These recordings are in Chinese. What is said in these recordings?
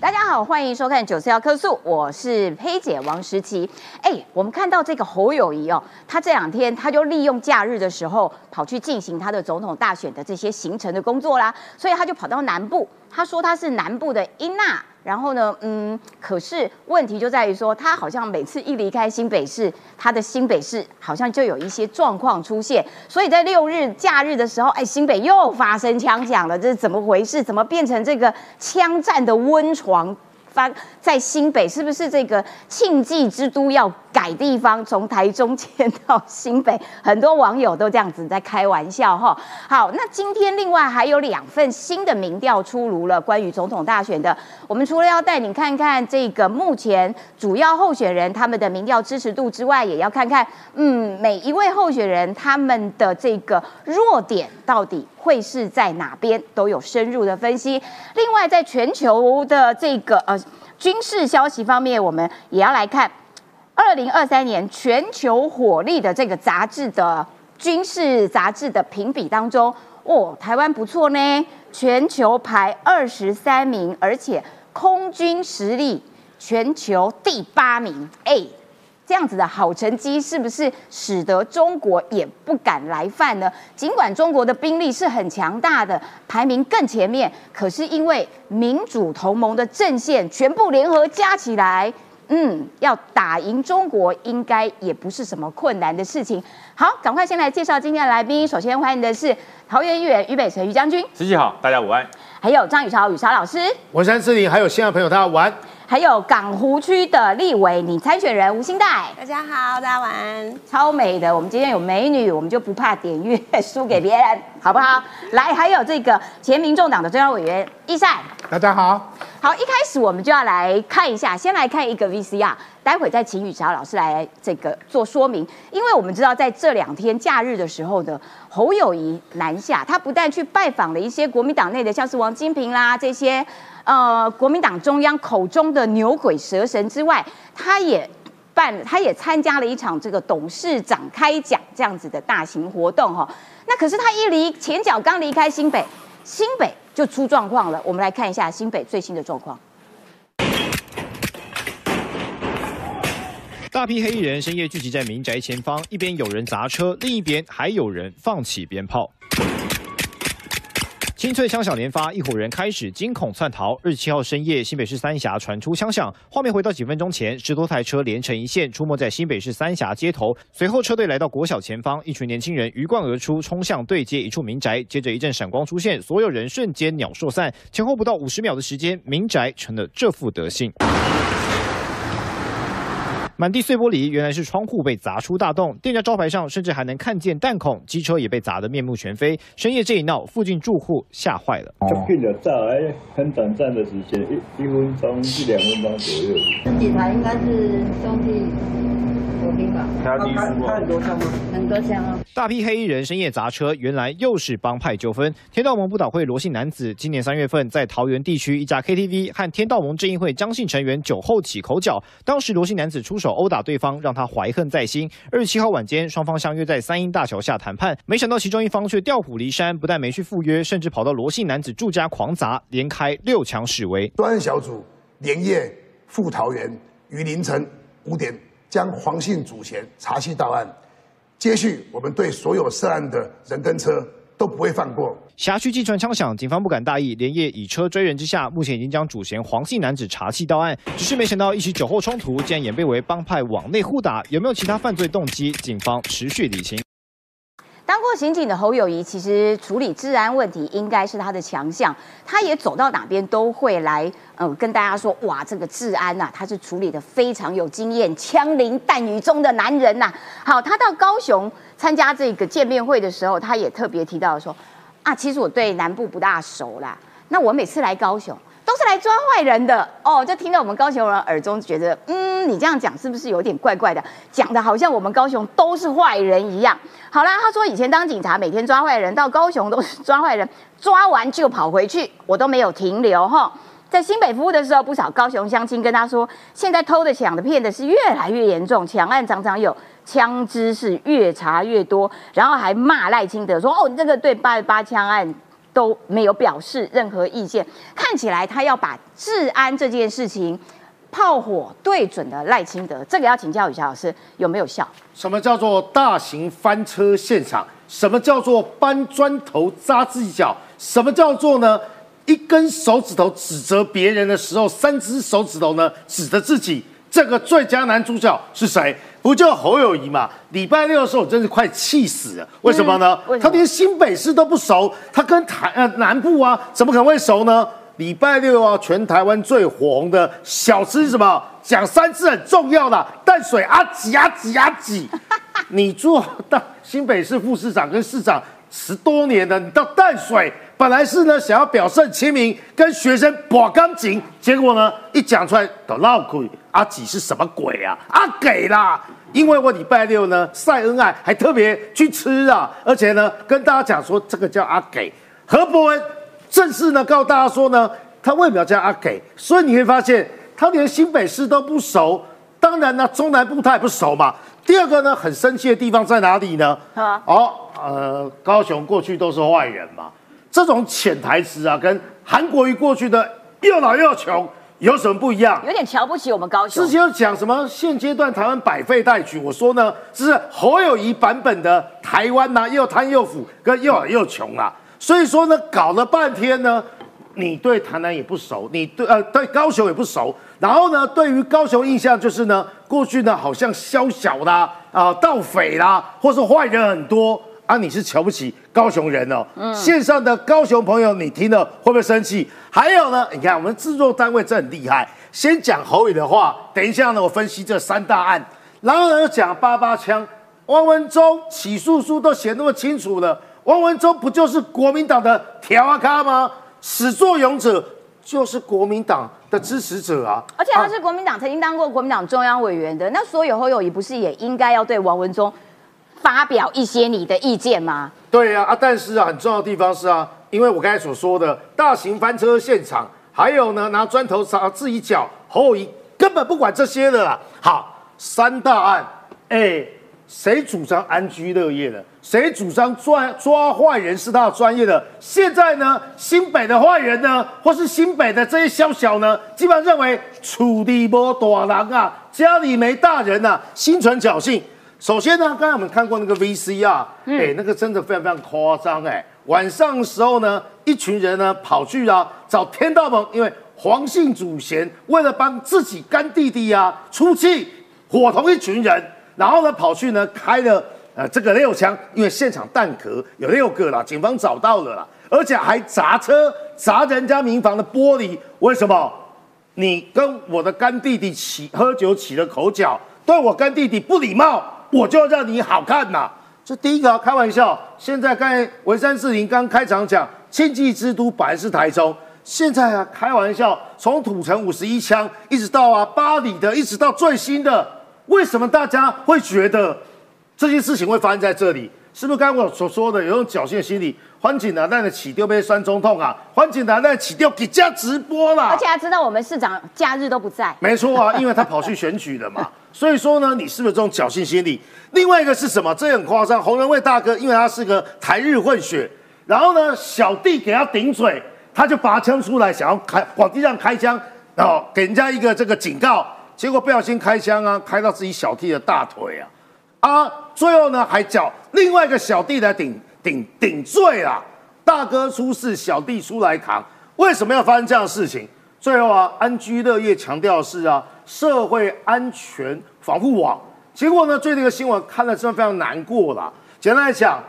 大家好，欢迎收看九四幺科速，我是黑姐王时琪。哎，我们看到这个侯友谊哦，他这两天他就利用假日的时候跑去进行他的总统大选的这些行程的工作啦，所以他就跑到南部，他说他是南部的伊娜。然后呢，嗯，可是问题就在于说，他好像每次一离开新北市，他的新北市好像就有一些状况出现。所以在六日假日的时候，哎，新北又发生枪响了，这是怎么回事？怎么变成这个枪战的温床？发在新北是不是这个庆忌之都要改地方？从台中迁到新北，很多网友都这样子在开玩笑哈。好，那今天另外还有两份新的民调出炉了，关于总统大选的。我们除了要带你看看这个目前主要候选人他们的民调支持度之外，也要看看嗯每一位候选人他们的这个弱点到底会是在哪边，都有深入的分析。另外，在全球的这个呃。军事消息方面，我们也要来看二零二三年全球火力的这个杂志的军事杂志的评比当中，哦，台湾不错呢，全球排二十三名，而且空军实力全球第八名，哎。这样子的好成绩，是不是使得中国也不敢来犯呢？尽管中国的兵力是很强大的，排名更前面，可是因为民主同盟的阵线全部联合加起来，嗯，要打赢中国，应该也不是什么困难的事情。好，赶快先来介绍今天的来宾。首先欢迎的是桃园议员于北辰于将军，十七好，大家午安。还有张宇超宇超老师，文山志玲，还有新的朋友，大家午安。还有港湖区的立委，你参选人吴兴代，大家好，大家晚安。超美的，我们今天有美女，我们就不怕点阅输给别人，好不好？来，还有这个前民众党的中央委员易善，大家好。好，一开始我们就要来看一下，先来看一个 VCR，待会再请宇桥老师来这个做说明，因为我们知道在这两天假日的时候呢，侯友谊南下，他不但去拜访了一些国民党内的，像是王金平啦这些。呃，国民党中央口中的牛鬼蛇神之外，他也办，他也参加了一场这个董事长开讲这样子的大型活动哈。那可是他一离前脚刚离开新北，新北就出状况了。我们来看一下新北最新的状况。大批黑衣人深夜聚集在民宅前方，一边有人砸车，另一边还有人放起鞭炮。清脆枪响连发，一伙人开始惊恐窜逃。日七号深夜，新北市三峡传出枪响，画面回到几分钟前，十多台车连成一线，出没在新北市三峡街头。随后车队来到国小前方，一群年轻人鱼贯而出，冲向对接一处民宅，接着一阵闪光出现，所有人瞬间鸟兽散。前后不到五十秒的时间，民宅成了这副德性。满地碎玻璃，原来是窗户被砸出大洞。店家招牌上甚至还能看见弹孔，机车也被砸得面目全非。深夜这一闹，附近住户吓坏了。就变了炸，哎，很短暂的时间，一一分钟至两分钟左右。这几台应该是兄弟。很多枪吗？很多枪哦。大批黑衣人深夜砸车，原来又是帮派纠纷。天道盟不倒会罗姓男子，今年三月份在桃园地区一家 KTV 和天道盟正义会张姓成员酒后起口角，当时罗姓男子出手殴打对方，让他怀恨在心。二十七号晚间，双方相约在三英大桥下谈判，没想到其中一方却调虎离山，不但没去赴约，甚至跑到罗姓男子住家狂砸，连开六枪示威。专案小组连夜赴桃园，于凌晨五点。将黄姓主嫌查缉到案，接续我们对所有涉案的人跟车都不会放过。辖区击传枪响，警方不敢大意，连夜以车追人之下，目前已经将主嫌黄姓男子查缉到案。只是没想到一起酒后冲突，竟然演变为帮派往内互打，有没有其他犯罪动机？警方持续理清。当过刑警的侯友谊，其实处理治安问题应该是他的强项。他也走到哪边都会来，嗯，跟大家说，哇，这个治安呐，他是处理的非常有经验，枪林弹雨中的男人呐。好，他到高雄参加这个见面会的时候，他也特别提到说，啊，其实我对南部不大熟啦。那我每次来高雄。是来抓坏人的哦，就听到我们高雄人耳中觉得，嗯，你这样讲是不是有点怪怪的？讲的好像我们高雄都是坏人一样。好啦，他说以前当警察每天抓坏人，到高雄都是抓坏人，抓完就跑回去，我都没有停留哈。在新北服务的时候，不少高雄乡亲跟他说，现在偷的、抢的、骗的是越来越严重，抢案常常有，枪支是越查越多，然后还骂赖清德说，哦，你这个对八八枪案。都没有表示任何意见，看起来他要把治安这件事情炮火对准的赖清德，这个要请教雨霞老师有没有效？什么叫做大型翻车现场？什么叫做搬砖头扎自己脚？什么叫做呢？一根手指头指责别人的时候，三只手指头呢指着自己。这个最佳男主角是谁？不就侯友谊嘛？礼拜六的时候，我真是快气死了。为什么呢？他连新北市都不熟，他跟台呃南部啊，怎么可能会熟呢？礼拜六啊，全台湾最火红的小吃是什么？讲三次很重要的淡水阿挤阿挤阿挤。你做到新北市副市长跟市长十多年的，你到淡水本来是呢想要表示亲民，跟学生把钢琴，结果呢一讲出来都闹鬼。阿几是什么鬼啊？阿给啦！因为我礼拜六呢晒恩爱，还特别去吃啊，而且呢跟大家讲说这个叫阿给。何伯文正式呢告诉大家说呢，他为什么要叫阿给？所以你会发现他连新北市都不熟，当然呢中南部他也不熟嘛。第二个呢很生气的地方在哪里呢？啊哦，呃，高雄过去都是坏人嘛，这种潜台词啊，跟韩国瑜过去的又老又穷有什么不一样？有点瞧不起我们高雄之。前有讲什么现阶段台湾百废待举，我说呢，这是侯友谊版本的台湾呐、又贪又腐，跟又老又穷啊。所以说呢，搞了半天呢，你对台南也不熟，你对呃对高雄也不熟，然后呢，对于高雄印象就是呢，过去呢好像宵小啦啊、盗匪啦，或是坏人很多啊，你是瞧不起高雄人哦。嗯。线上的高雄朋友，你听了会不会生气？还有呢，你看我们制作单位真很厉害，先讲侯宇的话，等一下呢，我分析这三大案，然后呢又讲八八枪，汪文忠起诉书都写那么清楚了，汪文忠不就是国民党的条啊咖吗？始作俑者就是国民党的支持者啊，而且他是国民党曾经当过国民党中央委员的，那所以侯友谊不是也应该要对王文忠发表一些你的意见吗？对呀啊但是啊，很重要的地方是啊，因为我刚才所说的大型翻车现场，还有呢拿砖头砸自己脚，侯友根本不管这些的啦。好，三大案，哎，谁主张安居乐业的？谁主张抓抓坏人是他的专业的？现在呢，新北的坏人呢，或是新北的这些宵小呢，基本上认为处地没大人啊，家里没大人啊，心存侥幸。首先呢，刚才我们看过那个 VCR，哎、那个真的非常非常夸张哎。晚上的时候呢，一群人呢跑去啊找天道盟，因为黄姓祖贤为了帮自己干弟弟啊出气，伙同一群人，然后呢跑去呢开了呃这个六枪，因为现场弹壳有六个啦，警方找到了啦，而且还砸车砸人家民房的玻璃，为什么？你跟我的干弟弟起喝酒起了口角，对我干弟弟不礼貌，我就要让你好看呐、这第一个、啊、开玩笑。现在刚才文山志林刚开场讲，经济之都本来是台中，现在啊开玩笑，从土城五十一枪一直到啊巴黎的，一直到最新的，为什么大家会觉得这件事情会发生在这里？是不是刚刚我所说的有种侥幸心理？欢景难耐的起丢被酸中痛啊，欢景难耐起丢给家直播啦。而且他知道我们市长假日都不在，没错啊，因为他跑去选举了嘛，所以说呢，你是不是这种侥幸心理？另外一个是什么？这很夸张。洪仁卫大哥，因为他是个台日混血，然后呢，小弟给他顶嘴，他就拔枪出来，想要开往地上开枪，然后给人家一个这个警告，结果不小心开枪啊，开到自己小弟的大腿啊，啊，最后呢还叫另外一个小弟来顶顶顶罪啊，大哥出事，小弟出来扛，为什么要发生这样的事情？最后啊，安居乐业强调是啊，社会安全防护网。结果呢，最近的新闻看了真的非常难过啦。简单来讲，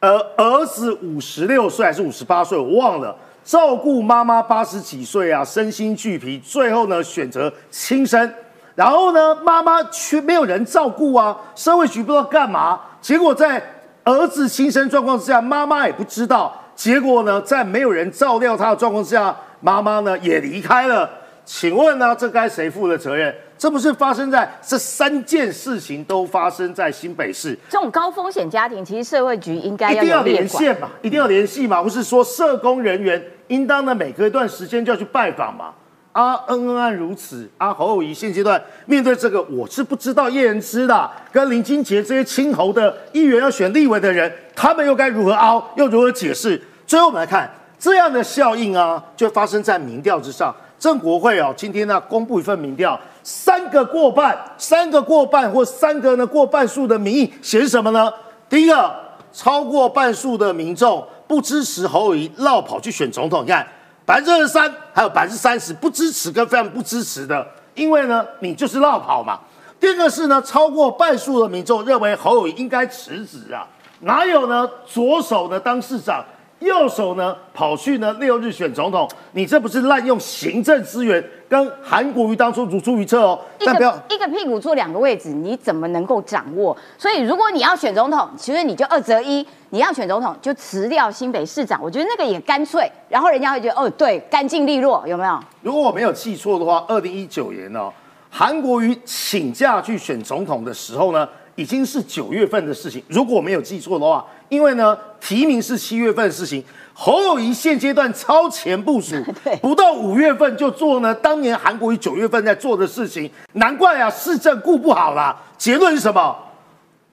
呃，儿子五十六岁还是五十八岁，我忘了，照顾妈妈八十几岁啊，身心俱疲，最后呢选择轻生。然后呢，妈妈却没有人照顾啊，社会局不知道干嘛。结果在儿子轻生状况之下，妈妈也不知道。结果呢，在没有人照料他的状况之下，妈妈呢也离开了。请问呢，这该谁负的责任？这不是发生在这三件事情都发生在新北市，这种高风险家庭，其实社会局应该一定要。连线嘛，一定要联系嘛，不是说社工人员应当呢每隔一段时间就要去拜访嘛？啊，恩恩案如此，啊，侯友谊现阶段面对这个，我是不知道叶仁之的，跟林金杰这些亲侯的议员要选立委的人，他们又该如何凹，又如何解释？最后我们来看这样的效应啊，就发生在民调之上。郑国会哦，今天呢公布一份民调，三个过半，三个过半或三个呢过半数的民意显什么呢？第一个，超过半数的民众不支持侯友谊绕跑去选总统。你看，百分之二十三，还有百分之三十不支持跟非常不支持的，因为呢你就是绕跑嘛。第二个是呢，超过半数的民众认为侯友谊应该辞职啊，哪有呢？左手呢当市长，右手呢跑去呢六日选总统，你这不是滥用行政资源，跟韩国瑜当初如出一辙哦。一但不要一个屁股坐两个位置，你怎么能够掌握？所以如果你要选总统，其实你就二择一，你要选总统就辞掉新北市长，我觉得那个也干脆，然后人家会觉得哦，对，干净利落，有没有？如果我没有记错的话，二零一九年呢、韩国瑜请假去选总统的时候呢，已经是九月份的事情。如果我没有记错的话，因为呢提名是七月份的事情，侯友谊现阶段超前部署，不到五月份就做呢当年韩国瑜九月份在做的事情，难怪啊市政顾不好啦。结论是什么？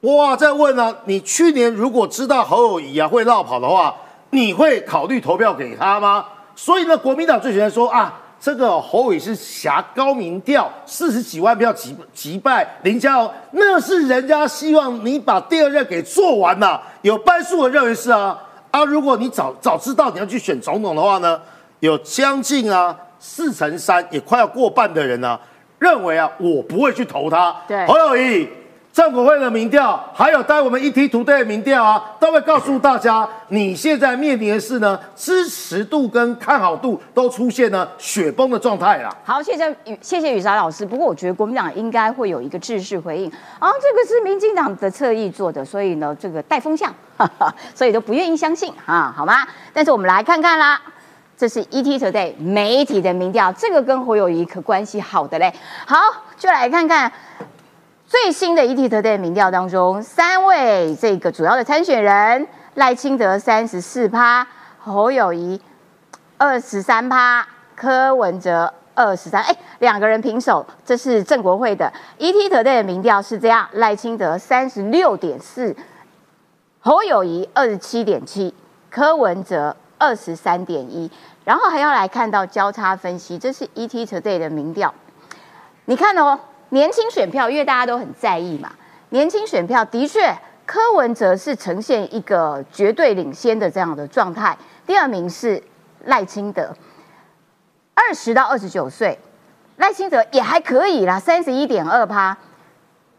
哇，在问呢、你去年如果知道侯友谊啊会绕跑的话，你会考虑投票给他吗？所以呢，国民党最喜欢说啊，这个侯伟是侠高民调，四十几万票击击败林佳龙，那是人家希望你把第二任给做完呐、有半数人认为是啊啊，如果你早早知道你要去选总统的话呢，有将近啊四成三，也快要过半的人呢、认为啊我不会去投他。对侯友谊。政府会的民调，还有带我们 ET Today 的民调啊，都会告诉大家，你现在面临的是呢，支持度跟看好度都出现了雪崩的状态啦。好，谢谢雨，谢谢雨莎老师。不过我觉得国民党应该会有一个制式回应啊，这个是民进党的侧翼做的，所以呢，这个带风向，哈哈，所以都不愿意相信啊，好吗？但是我们来看看啦。这是 ET Today 媒体的民调，这个跟侯友谊可关系好的嘞。好，就来看看最新的 ET Today 民调当中，三位这个主要的参选人，赖清德三十四趴，侯友谊二十三趴，柯文哲二十三，哎，两个人平手，这是郑国会的。ET Today 的民调是这样，赖清德三十六点四，侯友谊二十七点七，柯文哲二十三点一，然后还要来看到交叉分析，这是 ET Today 的民调，你看哦，年轻选票，因为大家都很在意嘛，年轻选票的确，柯文哲是呈现一个绝对领先的这样的状态，第二名是赖清德，二十到二十九岁，赖清德也还可以啦，三十一点二趴，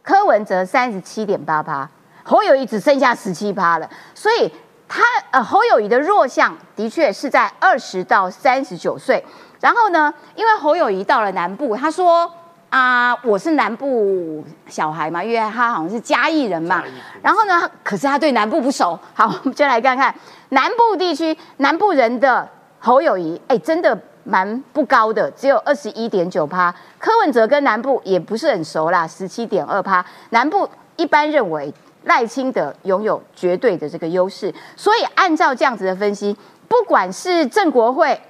柯文哲三十七点八趴，侯友谊只剩下十七趴了，所以他呃侯友谊的弱项的确是在二十到三十九岁，然后呢，因为侯友谊到了南部，他说。啊，我是南部小孩嘛，因为他好像是嘉义人嘛。然后呢，可是他对南部不熟。好，我们就来看看南部地区南部人的侯友谊，哎，真的蛮不高的，只有二十一点九趴。柯文哲跟南部也不是很熟啦，十七点二趴。南部一般认为赖清德拥有绝对的这个优势，所以按照这样子的分析，不管是郑国会。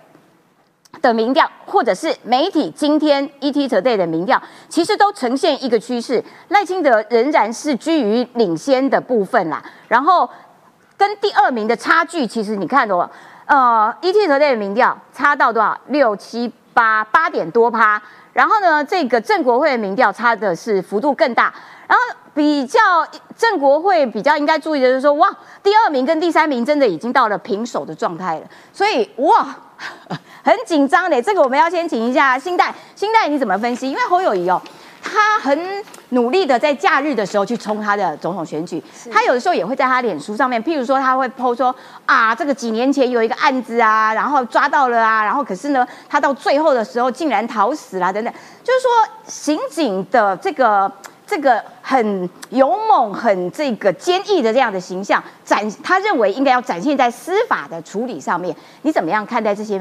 的民调，或者是媒体今天 ET Today 的民调，其实都呈现一个趋势，赖清德仍然是居于领先的部分啦。然后跟第二名的差距，其实你看哦，呃，ET Today 的民调差到多少？六七八八点多趴。然后呢，这个郑国会的民调差的是幅度更大。然后比较郑国会比较应该注意的就是说，哇，第二名跟第三名真的已经到了平手的状态了，所以哇。很紧张的，这个我们要先请一下新代，新代你怎么分析？因为侯友谊哦，他很努力的在假日的时候去冲他的总统选举，他有的时候也会在他脸书上面，譬如说他会 PO 说啊，这个几年前有一个案子啊，然后抓到了啊，然后可是呢，他到最后的时候竟然逃死了等等，就是说刑警的这个。这个很勇猛、很这个坚毅的这样的形象，展他认为应该要展现在司法的处理上面。你怎么样看待这些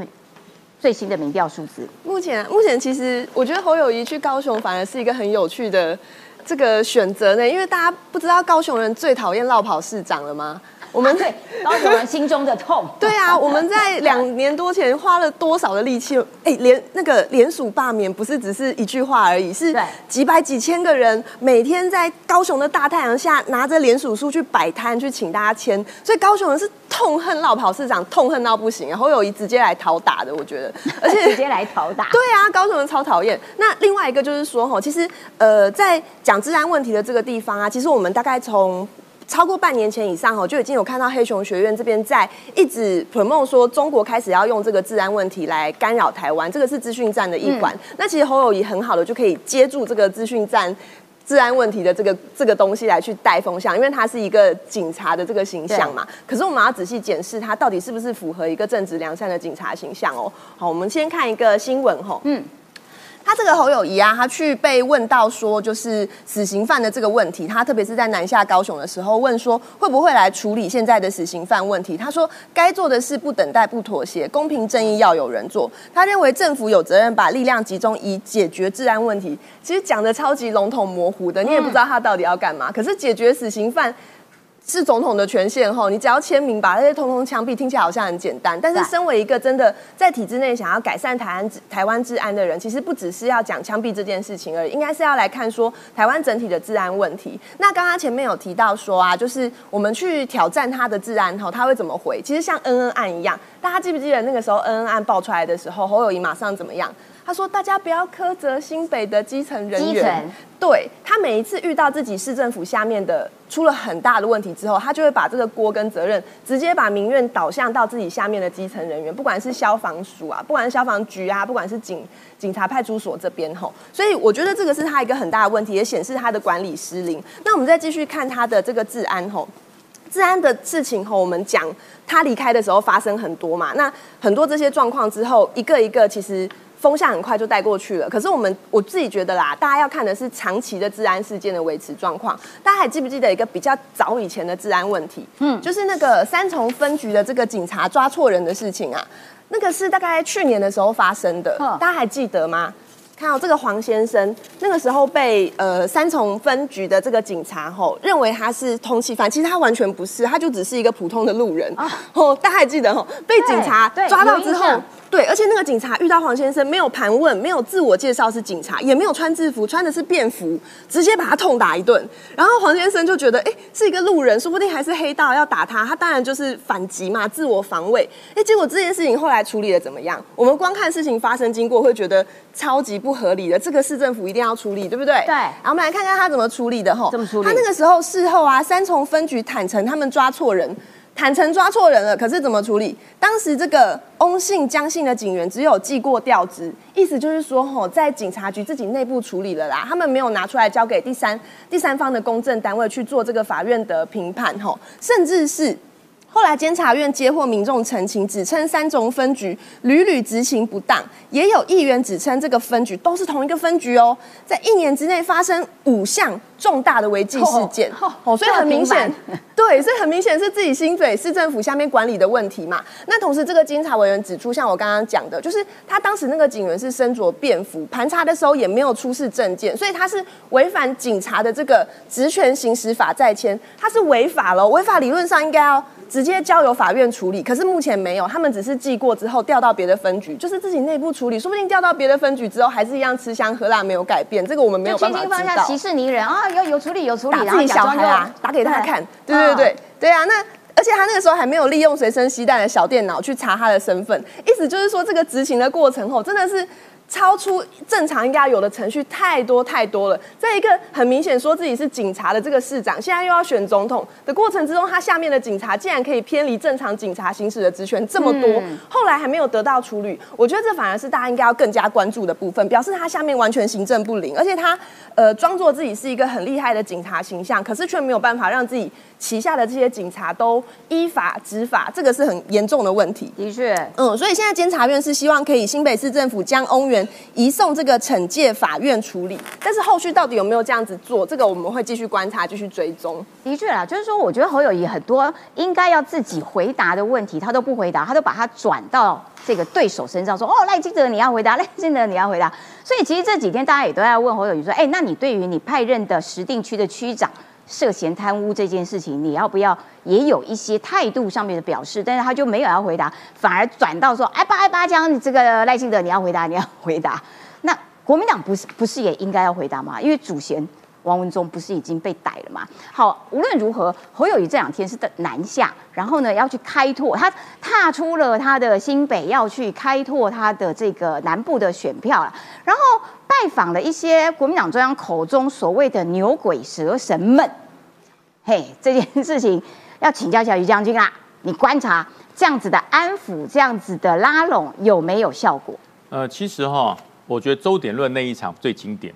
最新的民调数字？目前目前其实我觉得侯友谊去高雄反而是一个很有趣的这个选择呢，因为大家不知道高雄人最讨厌绕跑市长了吗？我们对高雄人心中的痛。对啊，我们在两年多前花了多少的力气？哎，连那个联署罢免不是只是一句话而已，是对几百几千个人每天在高雄的大太阳下拿着联署书去摆摊，去请大家签。所以高雄人是痛恨绕跑市长，痛恨到不行。然后友谊直接来讨打的，我觉得，而且直接来讨打。对啊，高雄人超讨厌。那另外一个就是说，哈，其实呃，在讲治安问题的这个地方啊，其实我们大概从超过半年前以上哈，就已经有看到黑熊学院这边在一直 promote 说中国开始要用这个治安问题来干扰台湾，这个是资讯站的一环。那其实侯友谊很好的就可以接住这个资讯站。治安问题的这个这个东西来去带风向，因为他是一个警察的这个形象嘛。可是我们要仔细检视他到底是不是符合一个正直良善的警察形象哦。好，我们先看一个新闻吼，嗯。他这个侯友谊啊，他去被问到说，就是死刑犯的这个问题，他特别是在南下高雄的时候问说，会不会来处理现在的死刑犯问题？他说，该做的事不等待、不妥协，公平正义要有人做。他认为政府有责任把力量集中以解决治安问题。其实讲的超级笼统模糊的，你也不知道他到底要干嘛。可是解决死刑犯。是总统的权限吼，你只要签名把那些通通枪毙，听起来好像很简单。但是身为一个真的在体制内想要改善台湾台湾治安的人，其实不只是要讲枪毙这件事情而已，应该是要来看说台湾整体的治安问题。那刚刚前面有提到说啊，就是我们去挑战他的治安吼，他会怎么回？其实像恩恩案一样，大家记不记得那个时候恩恩案爆出来的时候，侯友谊马上怎么样？他说：“大家不要苛责新北的基层人员。对他每一次遇到自己市政府下面的出了很大的问题之后，他就会把这个锅跟责任直接把民怨导向到自己下面的基层人员，不管是消防署啊，不管是消防局啊，不管是警警察派出所这边吼。所以我觉得这个是他一个很大的问题，也显示他的管理失灵。那我们再继续看他的这个治安吼，治安的事情吼，我们讲他离开的时候发生很多嘛，那很多这些状况之后，一个一个其实。”风向很快就带过去了，可是我们我自己觉得啦，大家要看的是长期的治安事件的维持状况。大家还记不记得一个比较早以前的治安问题？嗯，就是那个三重分局的这个警察抓错人的事情啊，那个是大概去年的时候发生的，大家还记得吗？看到这个黄先生，那个时候被呃三重分局的这个警察吼认为他是通缉犯，其实他完全不是，他就只是一个普通的路人。哦，大家还记得吼？被警察抓到之后。对，而且那个警察遇到黄先生，没有盘问，没有自我介绍是警察，也没有穿制服，穿的是便服，直接把他痛打一顿。然后黄先生就觉得，哎，是一个路人，说不定还是黑道要打他，他当然就是反击嘛，自我防卫。哎，结果这件事情后来处理的怎么样？我们光看事情发生经过，会觉得超级不合理的。这个市政府一定要处理，对不对？对。然后我们来看看他怎么处理的吼。怎么处理？他那个时候事后啊，三重分局坦诚他们抓错人。坦诚抓错人了，可是怎么处理？当时这个翁姓江姓的警员只有记过调职，意思就是说，吼，在警察局自己内部处理了啦，他们没有拿出来交给第三第三方的公证单位去做这个法院的评判，吼，甚至是。后来监察院接获民众澄清，指称三种分局屡屡执行不当，也有议员指称这个分局都是同一个分局哦，在一年之内发生五项重大的违纪事件，哦，所以很明显，对，所以很明显是自己新北市政府下面管理的问题嘛。那同时，这个监察委员指出，像我刚刚讲的，就是他当时那个警员是身着便服，盘查的时候也没有出示证件，所以他是违反警察的这个职权行使法在先，他是违法了，违法理论上应该要。直接交由法院处理，可是目前没有，他们只是记过之后调到别的分局，就是自己内部处理，说不定调到别的分局之后还是一样吃香喝辣，没有改变，这个我们没有办法知道。放下息事宁人啊，有有处理有处理，打自己小孩啊，打给他看，对对对对啊，那而且他那个时候还没有利用随身携带的小电脑去查他的身份，意思就是说这个执行的过程后真的是。超出正常应该有的程序太多太多了，在一个很明显说自己是警察的这个市长，现在又要选总统的过程之中，他下面的警察竟然可以偏离正常警察行使的职权这么多，后来还没有得到处理，我觉得这反而是大家应该要更加关注的部分，表示他下面完全行政不灵，而且他呃装作自己是一个很厉害的警察形象，可是却没有办法让自己旗下的这些警察都依法执法，这个是很严重的问题。的确，嗯，所以现在监察院是希望可以新北市政府将翁源。移送这个惩戒法院处理，但是后续到底有没有这样子做，这个我们会继续观察，继续追踪。的确啦，就是说，我觉得侯友谊很多应该要自己回答的问题，他都不回答，他都把它转到这个对手身上，说：“哦，赖清德你要回答，赖清德你要回答。”所以其实这几天大家也都在问侯友谊说：“哎，那你对于你派任的石定区的区长涉嫌贪污这件事情，你要不要也有一些态度上面的表示？但是他就没有要回答，反而转到说，哎八哎八江，你这个赖清德你要回答，你要回答。那国民党不是不是也应该要回答吗？因为主嫌王文忠不是已经被逮了吗？好，无论如何，侯友谊这两天是在南下，然后呢要去开拓，他踏出了他的新北，要去开拓他的这个南部的选票了，然后拜访了一些国民党中央口中所谓的牛鬼蛇神们。嘿，这件事情要请教一下于将军啦，你观察这样子的安抚，这样子的拉拢有没有效果？呃，其实哈，我觉得周点论那一场最经典，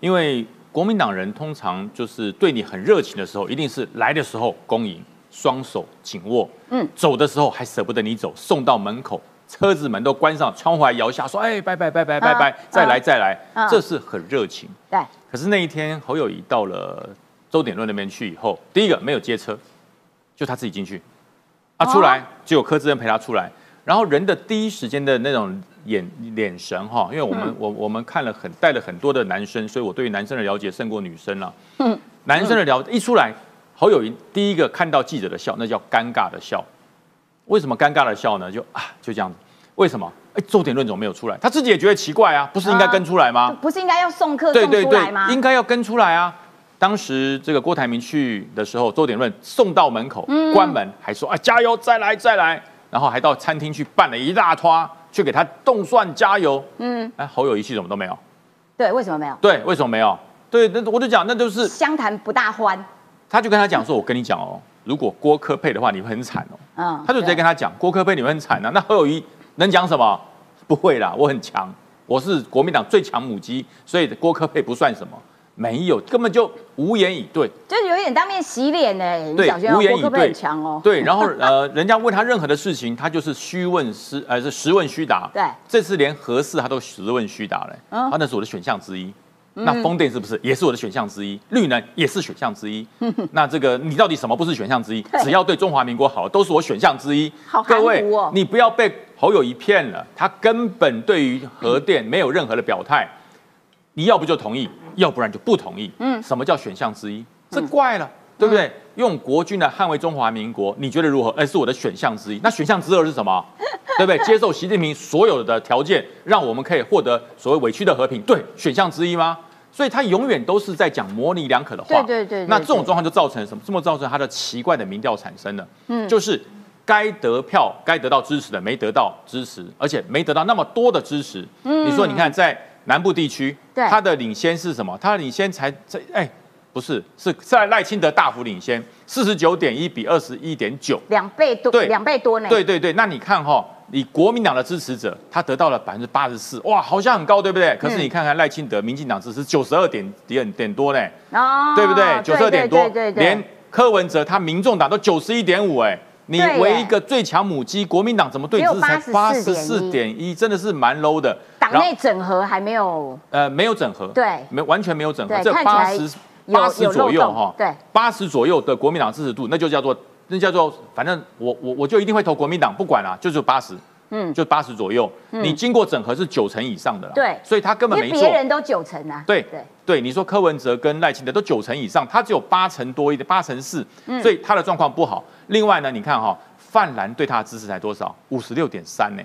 因为国民党人通常就是对你很热情的时候，一定是来的时候恭迎，双手紧握，嗯，走的时候还舍不得你走，送到门口，车子门都关上，窗户还摇下，说哎拜拜拜拜拜拜，再来再来，这是很热情。对，可是那一天侯友谊到了周点论那边去以后，第一个没有接车，就他自己进去，啊出来就有柯志恩陪他出来，然后人的第一时间的那种眼眼神哈，因为我们、我我们看了很带了很多的男生，所以我对于男生的了解胜过女生了。嗯，男生的了一出来，侯友谊第一个看到记者的笑，那叫尴尬的笑。为什么尴尬的笑呢？就啊就这样子，为什么？哎，周点论怎么没有出来？他自己也觉得奇怪啊，不是应该跟出来吗？不是应该要送客送对对对出来吗？，应该要跟出来啊。当时这个郭台铭去的时候，周点论送到门口，嗯关门还说啊加油，再来再来，然后还到餐厅去办了一大拖，去给他动算加油。嗯，哎，侯友谊系什么都没有。对，为什么没有？对，为什么没有？对，那我就讲，那就是相谈不大欢。他就跟他讲说，我跟你讲哦，如果郭科配的话，你会很惨哦。嗯，他就直接跟他讲，郭科配你会很惨啊。那侯友谊能讲什么？不会啦，我很强，我是国民党最强母鸡，所以郭科配不算什么。没有，根本就无言以对。就是有一点当面洗脸呢。李对，无言以对？对，然后呃，人家问他任何的事情，他就是虚问实，呃，是实问虚答。对这次连何事他都实问虚答嘞，嗯他那是我的选项之一。那风电是不是也是我的选项之一？绿能也是选项之一。那这个你到底什么不是选项之一？只要对中华民国好，都是我选项之一。各位哦，你不要被侯友谊骗了，他根本对于核电没有任何的表态。你要不就同意，要不然就不同意。嗯，什么叫选项之一？这怪了，对不对？用国军来捍卫中华民国，你觉得如何？哎，是我的选项之一。那选项之二是什么？对不对？接受习近平所有的条件，让我们可以获得所谓委屈的和平，对，选项之一吗？所以他永远都是在讲模棱两可的话。对对对对那这种状况就造成什么？这么造成他的奇怪的民调产生了。嗯，就是该得票、该得到支持的没得到支持，而且没得到那么多的支持。嗯，你说，你看在南部地区，对它的领先是什么？它的领先才这哎。不是，是在赖清德大幅领先，四十九点一比二十一点九，两倍多，对两倍多呢。对对对，那你看哈、你国民党的支持者，他得到了百分之八十四，哇，好像很高，对不对？可是你看看赖清德，民进党支持九十二点点点多呢，哦对不对？九十二点多，对对对对连柯文哲他民众党都九十一点五，哎，你对耶为一个最强母鸡，国民党怎么对你支持才八十四点一，真的是蛮 low 的。党内整合还没有呃没有整合，对没完全没有整合对，这八十八十左右哈，对，八十左右的国民党支持度，那就叫做那叫做，反正我我我就一定会投国民党，不管啦，就是八十，嗯，就八十左右。你经过整合是九成以上的啦，对所以他根本没做。为别人都九成啊。对对，对，你说柯文哲跟赖清德都九成以上，他只有八成多一点，八成四，嗯所以他的状况不好。另外呢，你看哈、泛蓝对他的支持才多少？五十六点三呢，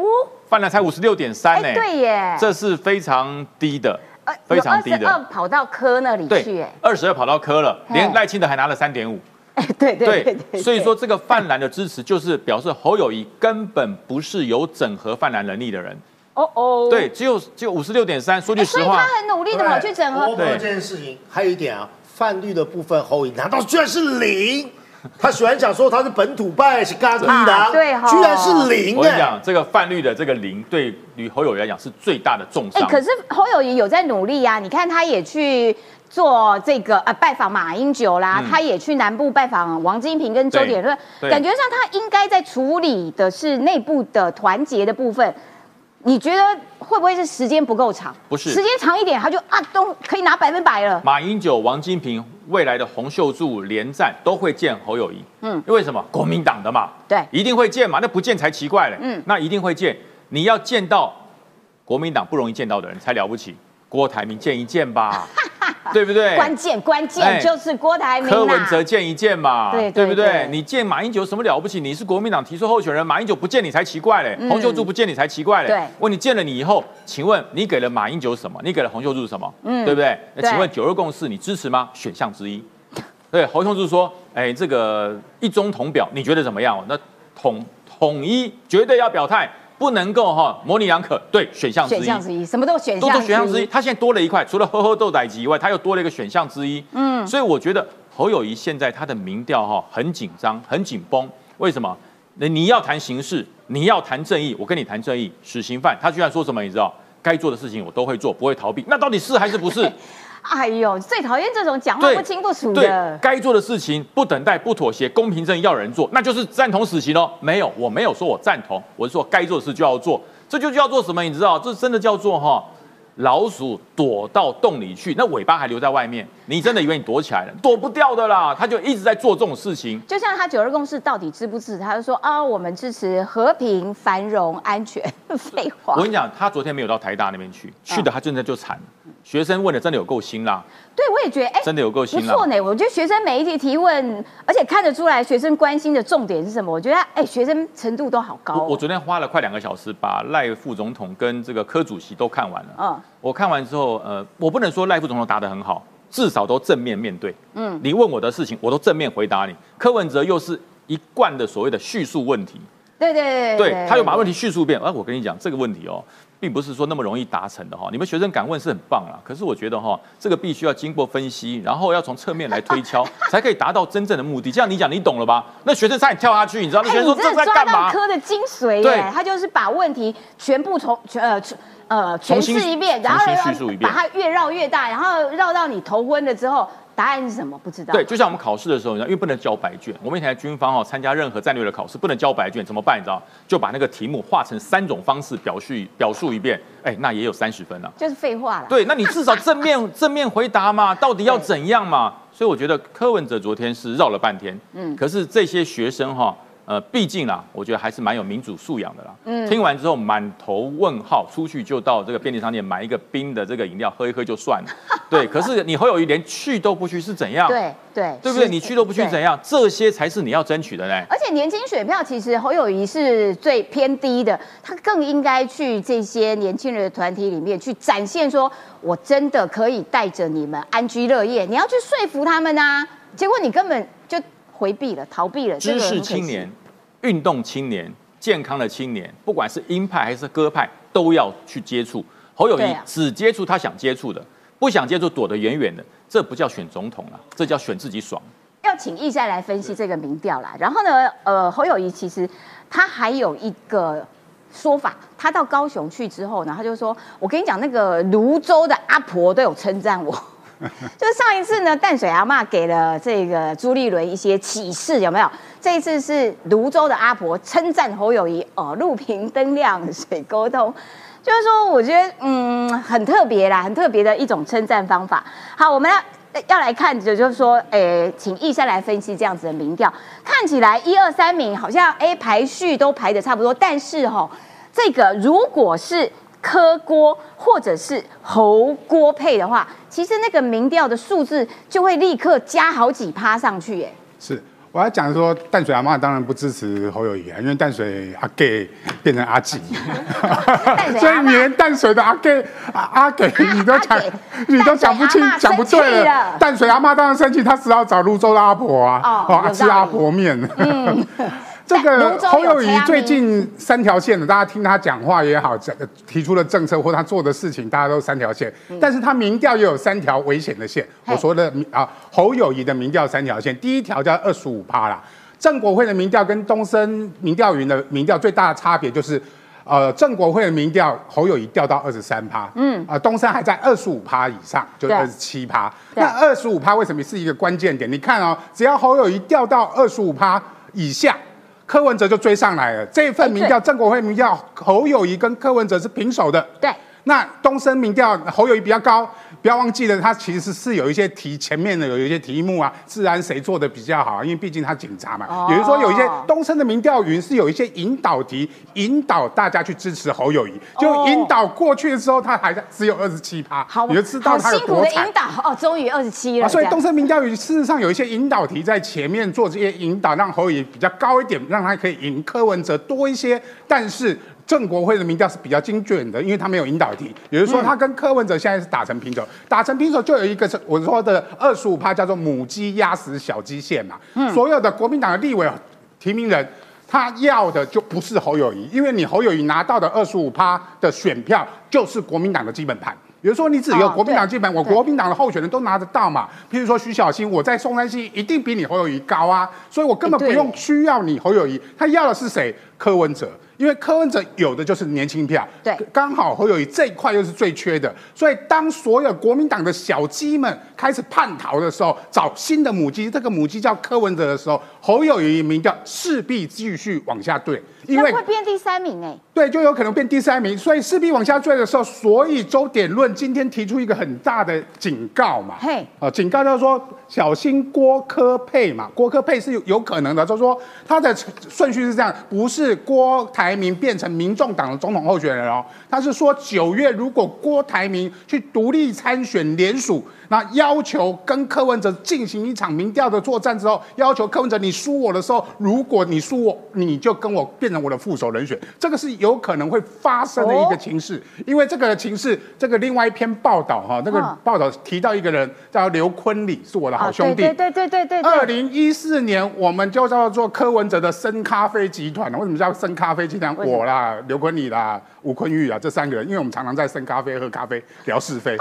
哦，泛蓝才五十六点三呢，哎，对耶，这是非常低的。呃非常低的二跑到科那里去，二十二跑到科了，嘿连赖清德还拿了三点五。哎，对对对对，所以说这个泛蓝的支持，就是表示侯友谊根本不是有整合泛蓝能力的人。哦哦，对，只有只有五十六点三。说句实话以他，很努力的跑去整合，我这件事情还有一点啊，泛绿的部分侯友宜难道居然是零？他喜欢讲说他是本土派，是咖喱的啊对哈居然是零哎！我跟你讲，这个泛绿的这个零，对于侯友谊来讲是最大的重伤哎，伤。可是侯友谊有在努力呀、你看他也去做这个呃拜访马英九啦，嗯他也去南部拜访王金平跟周点论，感觉上他应该在处理的是内部的团结的部分。你觉得会不会是时间不够长？不是时间长一点，他就啊都可以拿百分百了。马英九、王金平未来的洪秀柱连战都会见侯友谊，嗯，因为什么？国民党的嘛，对。一定会见嘛，那不见才奇怪嘞，嗯。嗯，那一定会见。你要见到国民党不容易见到的人才了不起，郭台铭见一见吧，对不对？关键关哎键就是郭台铭柯文哲见一见嘛，对对对不对对？你见马英九什么了不起？你是国民党提出候选人，马英九不见你才奇怪嘞，洪秀柱不见你才奇怪嘞。问你见了你以后，请问你给了马英九什么？你给了洪秀柱什么？嗯对不对？那对请问九二共识你支持吗？选项之一。对，洪秀柱说，哎，这个一中同表，你觉得怎么样？那统统一绝对要表态，不能够哈模棱两可。对，选项之一。选项之一，什么都选都项做选项之一，他现在多了一块，除了呵呵豆仔鸡以外，他又多了一个选项之一。嗯，所以我觉得侯友谊现在他的民调哈很紧张，很紧绷。为什么？那你要谈形势，你要谈正义，我跟你谈正义，死刑犯他居然说什么？你知道？该做的事情我都会做，不会逃避。那到底是还是不是？哎呦，最讨厌这种讲话对不清不楚对的，。该做的事情不等待、不妥协，公平正义要人做，那就是赞同死刑喽。没有，我没有说我赞同，我是说该做的事就要做，这就叫做什么？你知道，这真的叫做哈。老鼠躲到洞里去，那尾巴还留在外面，你真的以为你躲起来了？躲不掉的啦！他就一直在做这种事情。就像他九二共识到底支不支持？他就说啊，我们支持和平、繁荣、安全。废话我，跟你讲，他昨天没有到台大那边去，去的他真的就惨了。学生问的真的有够辛辣，对我也觉得哎，真的有够不辛辣。不错呢。我觉得学生每一题提问，而且看得出来学生关心的重点是什么。我觉得哎，学生程度都好高哦。我我昨天花了快两个小时，把赖副总统跟这个柯主席都看完了。嗯我看完之后，呃，我不能说赖副总统答得很好，至少都正面面对。嗯，你问我的事情，我都正面回答你。柯文哲又是一贯的所谓的叙述问题，对对对对，他又把问题叙述一遍。而、我跟你讲，这个问题哦，并不是说那么容易达成的哈。你们学生敢问是很棒啦，可是我觉得哈，这个必须要经过分析，然后要从侧面来推敲，才可以达到真正的目的。这样你讲你懂了吧？那学生差点跳下去，你知道那哎，学生说这你真的抓在干嘛？到科的精髓对耶！他就是把问题全部从全呃全呃诠重新释一遍，然后把它越绕越大，然后绕到你头昏了之后，答案是什么？不知道。对，就像我们考试的时候，你知道，因为不能交白卷，我们以前军方哦参加任何战略的考试，不能交白卷，怎么办？你知道，就把那个题目化成三种方式表述表述一遍，哎，那也有三十分啊。就是废话了。对，那你至少正面 正面回答嘛，到底要怎样嘛？所以我觉得柯文哲昨天是绕了半天，嗯，可是这些学生哈、呃，毕竟啦，我觉得还是蛮有民主素养的啦。嗯，听完之后满头问号，出去就到这个便利商店买一个冰的这个饮料喝一喝就算了。对，可是你侯友谊连去都不去是怎样？对对对不对？你去都不去怎样？这些才是你要争取的呢。而且年轻选票其实侯友谊是最偏低的，他更应该去这些年轻人的团体里面去展现，说我真的可以带着你们安居乐业，你要去说服他们啊。结果你根本就回避了，逃避了。这知识青年、运动青年、健康的青年，不管是鹰派还是鸽派，都要去接触。侯友谊只接触他想接触的，不想接触躲得远远的，这不叫选总统了，这叫选自己爽。要请易赛来分析这个民调啦。然后呢，呃，侯友谊其实他还有一个说法，他到高雄去之后呢，他就说：“我跟你讲，那个泸州的阿婆都有称赞我。” 就上一次呢，淡水阿妈给了这个朱立伦一些启示，有没有？这一次是泸州的阿婆称赞侯友谊哦，路平灯亮，水沟通。就是说，我觉得嗯很特别啦，很特别的一种称赞方法。好，我们要要来看的就是说，诶，请易山来分析这样子的民调，看起来一二三名好像诶排序都排的差不多，但是哈、这个如果是柯锅或者是侯锅配的话，其实那个民调的数字就会立刻加好几趴上去，耶。是，我要讲说，淡水阿妈当然不支持侯友谊啊，因为淡水阿 gay 变成阿吉，所以你连淡水的阿 gay 阿 阿给你都讲你都讲不清讲不对了了。淡水阿妈当然生气，她只好找泸州的阿婆啊，哦哦，吃阿婆面。嗯这个侯友谊最近三条线的，大家听他讲话也好，这个提出的政策或他做的事情，大家都三条线。但是他民调也有三条危险的线。我说的啊，侯友谊的民调三条线，第一条叫二十五趴啦。郑国会的民调跟东森民调云的民调最大的差别就是，呃，郑国会的民调侯友谊掉到二十三趴，嗯，啊、东森还在二十五趴以上，就对二十七趴。那二十五趴为什么是一个关键点？你看哦，只要侯友谊掉到二十五趴以下。柯文哲就追上来了。这份民调，郑国辉民调，侯友谊跟柯文哲是平手的。对，那东升民调侯友谊比较高，不要忘记了，他其实是有一些题前面的有一些题目啊，自然谁做的比较好？因为毕竟他警察嘛。哦也就是说，有一些东升的民调云是有一些引导题，引导大家去支持侯友谊，就引导过去的时候，他还在只有二十七趴，好，你就知道好他有多惨辛苦的引。导哦，终于二十七了，啊，所以东升民调云事实上有一些引导题在前面做这些引导，让侯友谊比较高一点，让他可以赢柯文哲多一些。但是郑国辉的民调是比较精准的，因为他没有引导题，也就是说他跟柯文哲现在是打成平手，打成平手就有一个是我说的二十五趴叫做母鸡压死小鸡线嘛。所有的国民党的立委提名人。他要的就不是侯友谊，因为你侯友谊拿到的二十五趴的选票就是国民党的基本盘。比如说，你只有哦国民党基本，我对国民党的候选人都拿得到嘛。譬如说徐小新，我在松山西一定比你侯友谊高啊，所以我根本不用需要你侯友谊。他要的是谁？柯文哲，因为柯文哲有的就是年轻票，对。刚好侯友谊这一块又是最缺的，所以当所有国民党的小鸡们开始叛逃的时候，找新的母鸡，这个母鸡叫柯文哲的时候，侯友谊民调势必继续往下坠，因为那会变第三名哎，对，就有可能变第三名，所以势必往下坠的时候，所以周点论今天提出一个很大的警告嘛，嘿。啊，警告就是说小心郭科配嘛，郭科配是有有可能的，就是说他的顺序是这样，不是郭台铭变成民众党的总统候选人哦，他是说九月如果郭台铭去独立参选联署，那要求跟柯文哲进行一场民调的作战之后，要求柯文哲你输我的时候，如果你输我，你就跟我变成我的副手人选，这个是有可能会发生的一个情势，因为这个情势，这个另外一篇报道哈，那个嗯报道提到一个人叫刘坤礼，是我的好哦兄弟。对对对对对对对，二零一四年，我们就叫做柯文哲的深咖啡集团为什么叫深咖啡集团？我啦，刘坤礼啦，吴坤玉啊，这三个人，因为我们常常在深咖啡喝咖啡聊是非，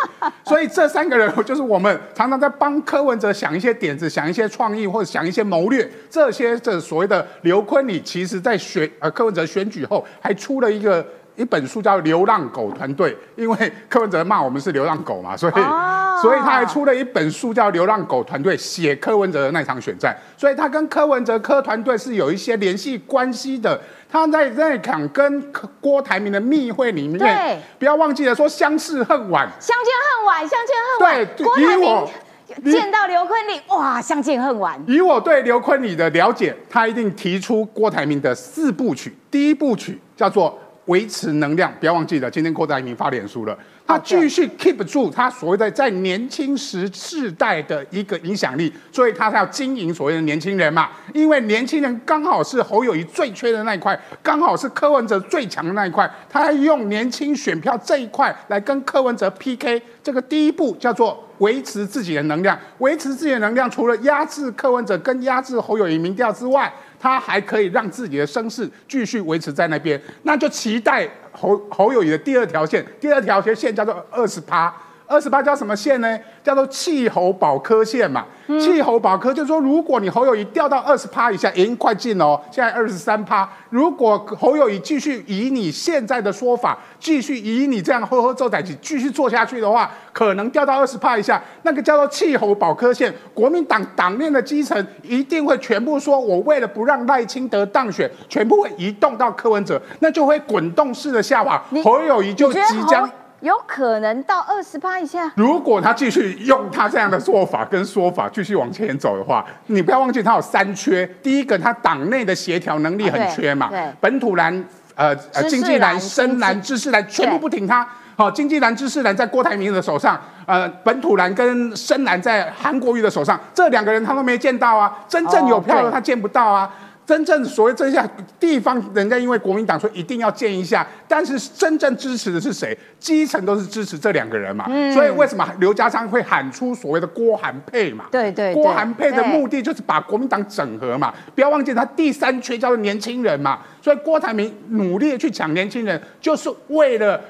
所以这三个人我就是我们常常在帮柯文哲想一些点子，想一些创意或者想一些谋略。这些这所谓的刘坤礼，其实在选呃柯文哲选举后，还出了一个。一本书叫《流浪狗团队》，因为柯文哲骂我们是流浪狗嘛，所以、哦所以他还出了一本书叫《流浪狗团队》，写柯文哲的那场选战，所以他跟柯文哲柯团队是有一些联系关系的。他在那场跟郭台铭的密会里面对，不要忘记了说相视恨晚，相见恨晚，相见恨晚。对郭台铭见到刘坤礼，哇，相见恨晚。以我对刘坤礼的了解，他一定提出郭台铭的四部曲。第一部曲叫做维持能量，不要忘记了，今天郭台铭发脸书了，他继续 keep 住他所谓的在年轻时世代的一个影响力，所以他要经营所谓的年轻人嘛，因为年轻人刚好是侯友谊最缺的那一块，刚好是柯文哲最强的那一块，他还用年轻选票这一块来跟柯文哲 PK。这个第一步叫做维持自己的能量，维持自己的能量，除了压制柯文哲跟压制侯友谊民调之外，他还可以让自己的声势继续维持在那边，那就期待侯侯友谊的第二条线，第二条线叫做二十趴。二十八叫什么线呢？叫做气候保科线嘛。气候保科就是说，如果你侯友谊掉到二十趴以下，已经快进了哦，现在二十三趴。如果侯友谊继续以你现在的说法，继续以你这样呵呵做仔起继续做下去的话，可能掉到二十趴以下，那个叫做气候保科线。国民党党内的基层一定会全部说，我为了不让赖清德当选，全部会移动到柯文哲，那就会滚动式的下滑，侯友谊就即将侯。有可能到二十八以下？如果他继续用他这样的做法跟说法继续往前走的话，你不要忘记他有三缺。第一个，他党内的协调能力很缺嘛，啊对对本土蓝、呃经济蓝、深蓝、知识蓝全部不挺他。好，经济蓝、知识蓝在郭台铭的手上，呃，本土蓝跟深蓝在韩国瑜的手上，这两个人他都没见到啊，真正有票的他见不到啊。真正所谓这下地方，人家因为国民党说一定要建一下，但是真正支持的是谁？基层都是支持这两个人嘛。嗯所以为什么刘家昌会喊出所谓的郭韩配嘛？对对对郭韩配的目的就是把国民党整合嘛。不要忘记他第三缺叫做年轻人嘛。所以郭台铭努力地去抢年轻人，就是为了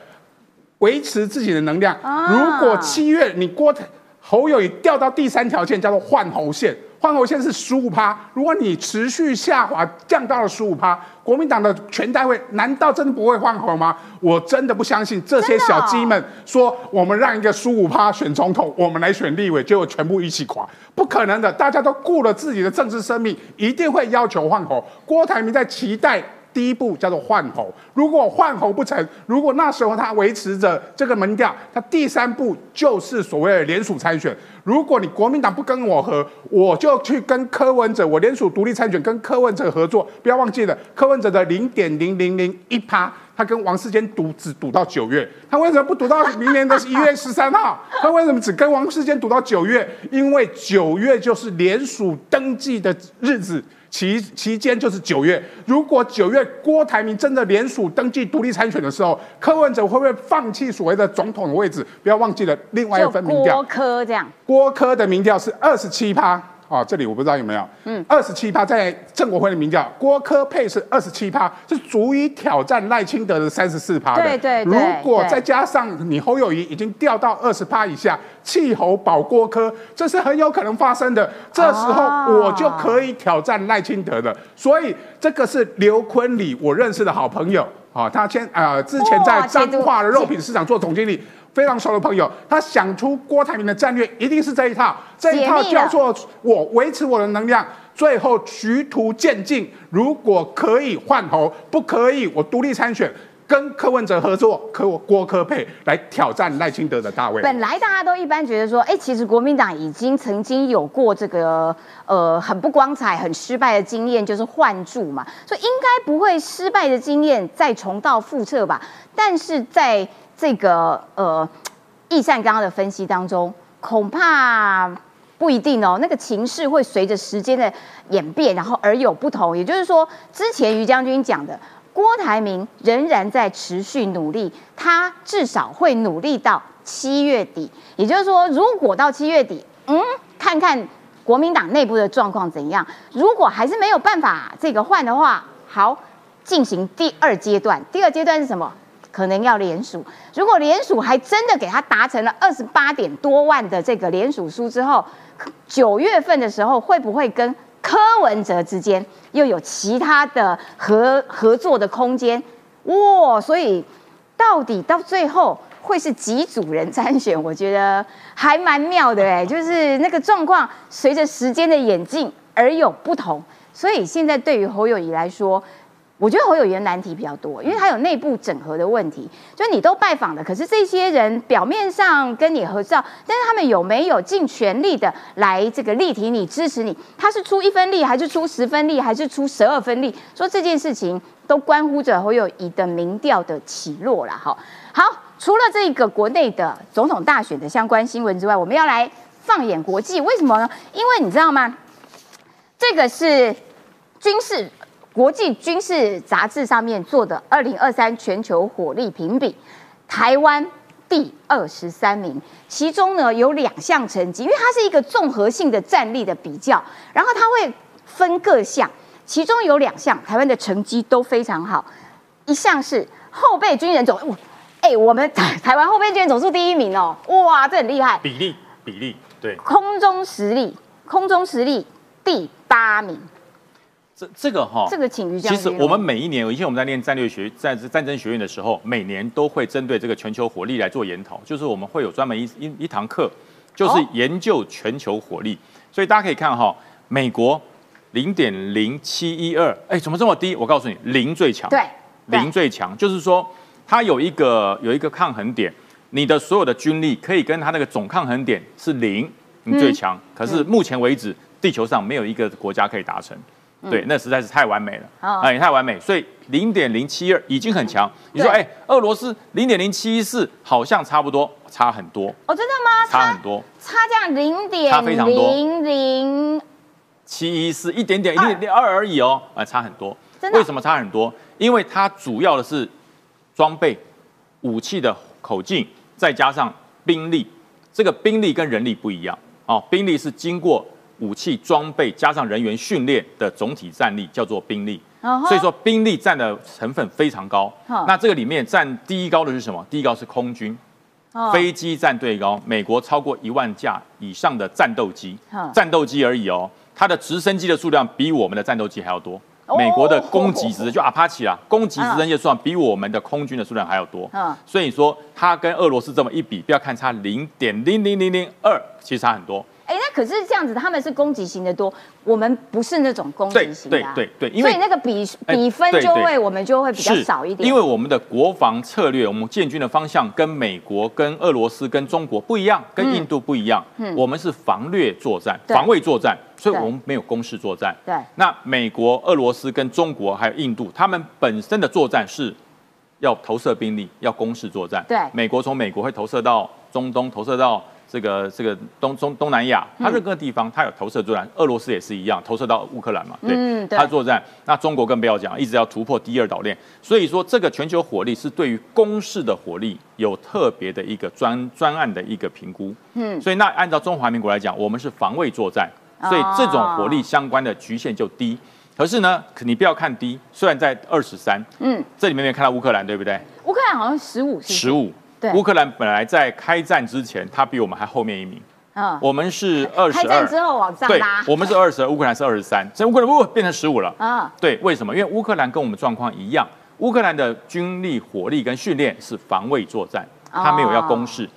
维持自己的能量。啊如果七月你郭台侯友谊掉到第三条线，叫做换侯线。换侯线是十五趴，如果你持续下滑降到了十五趴，国民党的全代会难道真的不会换侯吗？我真的不相信这些小鸡们说我们让一个十五趴选总统，我们来选立委，结果全部一起垮，不可能的。大家都顾了自己的政治生命，一定会要求换侯。郭台铭在期待第一步叫做换候，如果换候不成，如果那时候他维持着这个门调，他第三步就是所谓的联署参选。如果你国民党不跟我合，我就去跟柯文哲，我联署独立参选，跟柯文哲合作。不要忘记了，柯文哲的零点零零零一趴，他跟王世坚赌只赌到九月，他为什么不赌到明年的一月十三号？他为什么只跟王世坚赌到九月？因为九月就是联署登记的日子。期期间就是九月，如果九月郭台铭真的联署登记独立参选的时候，柯文哲会不会放弃所谓的总统的位置？不要忘记了另外一份民调，郭柯这样，科的民调是二十七趴。哦，这里我不知道有没有，嗯，二十七趴在郑国辉的民调，郭科配是二十七趴，是足以挑战赖清德的三十四趴的。对对如果再加上你侯友谊已经掉到二十趴以下，气候保郭科，这是很有可能发生的。这时候我就可以挑战赖清德了。所以这个是刘坤礼我认识的好朋友，啊，他先呃之前在彰化的肉品市场做总经理。非常熟的朋友，他想出郭台铭的战略一定是这一套，这一套叫做我维持我的能量，最后徐图渐进。如果可以换头，不可以我独立参选，跟柯文哲合作，可我郭科配来挑战赖清德的大位。本来大家都一般觉得说，哎，其实国民党已经曾经有过这个呃很不光彩、很失败的经验，就是换柱嘛，所以应该不会失败的经验再重蹈覆辙吧？但是在这个呃，易善刚刚的分析当中，恐怕不一定哦。那个情势会随着时间的演变，然后而有不同。也就是说，之前于将军讲的，郭台铭仍然在持续努力，他至少会努力到七月底。也就是说，如果到七月底，嗯，看看国民党内部的状况怎样。如果还是没有办法这个换的话，好，进行第二阶段。第二阶段是什么？可能要联署，如果联署还真的给他达成了二十八点多万的这个联署书之后，九月份的时候会不会跟柯文哲之间又有其他的合合作的空间？哇，所以到底到最后会是几组人参选？我觉得还蛮妙的哎，就是那个状况随着时间的演进而有不同，所以现在对于侯友谊来说。我觉得侯友谊难题比较多，因为他有内部整合的问题。就是你都拜访了，可是这些人表面上跟你合照，但是他们有没有尽全力的来这个力挺你、支持你？他是出一分力，还是出十分力，还是出十二分力？说这件事情都关乎着侯友谊的民调的起落了。哈，好，除了这个国内的总统大选的相关新闻之外，我们要来放眼国际。为什么呢？因为你知道吗？这个是军事。国际军事杂志上面做的二零二三全球火力评比，台湾第二十三名，其中呢有两项成绩，因为它是一个综合性的战力的比较，然后它会分各项，其中有两项台湾的成绩都非常好，一项是后备军人总，哎，我们台 台湾后备军人总数第一名哦，哇，这很厉害，比例比例对，空中实力空中实力第八名。这这个哈，这个请于其实我们每一年，以前我们在练战略学在战争学院的时候，每年都会针对这个全球火力来做研讨，就是我们会有专门一一一堂课，就是研究全球火力。所以大家可以看哈，美国零点零七一二，哎，怎么这么低？我告诉你，零最强，对，零最强，就是说它有一个有一个抗衡点，你的所有的军力可以跟它那个总抗衡点是零，你最强。可是目前为止，地球上没有一个国家可以达成。对，那实在是太完美了，啊，也，太完美，所以零点零七二已经很强。你说，哎，俄罗斯零点零七四好像差不多，差很多。哦，真的吗？差很多，差这样零点零零七一四，一点点，一点点二而已哦，啊，差很多。为什么差很多？因为它主要的是装备、武器的口径，再加上兵力。这个兵力跟人力不一样哦，兵力是经过。武器装备加上人员训练的总体战力叫做兵力，所以说兵力占的成分非常高。那这个里面占第一高的是什么？第一高是空军，飞机占最高，美国超过一万架以上的战斗机，战斗机而已哦。它的直升机的数量比我们的战斗机还要多。美国的攻击直升就阿帕奇啊，攻击直升机的数量比我们的空军的数量还要多。所以说它跟俄罗斯这么一比，不要看差零点零零零零二，其实差很多。哎，那可是这样子他们是攻击型的多，我们不是那种攻击型的、啊，对对对对因为所以那个比哎比分就会我们就会比较少一点，因为我们的国防策略，我们建军的方向跟美国、跟俄罗斯、跟中国不一样，跟印度不一样。我们是防略作战、防卫作战，所以我们没有攻势作战。对那美国、俄罗斯跟中国还有印度，他们本身的作战是要投射兵力，要攻势作战。对美国从美国会投射到中东，投射到这个这个东中东南亚，它任何地方它有投射作战。俄罗斯也是一样，投射到乌克兰嘛，对，嗯对它作战。那中国更不要讲，一直要突破第二岛链。所以说，这个全球火力是对于攻势的火力有特别的一个专专案的一个评估。嗯，所以那按照中华民国来讲，我们是防卫作战，所以这种火力相关的局限就低。可是呢，可你不要看低，虽然在二十三，嗯，这里面没有看到乌克兰，对不对？乌克兰好像十五，十五。对。乌克兰本来在开战之前，他比我们还后面一名。嗯，我们是二十二，开战之后往上对拉，，我们是二十二，乌克兰是二十三，所以乌克兰不变成十五了。啊，对，为什么？因为乌克兰跟我们状况一样，乌克兰的军力、火力跟训练是防卫作战，他没有要攻势，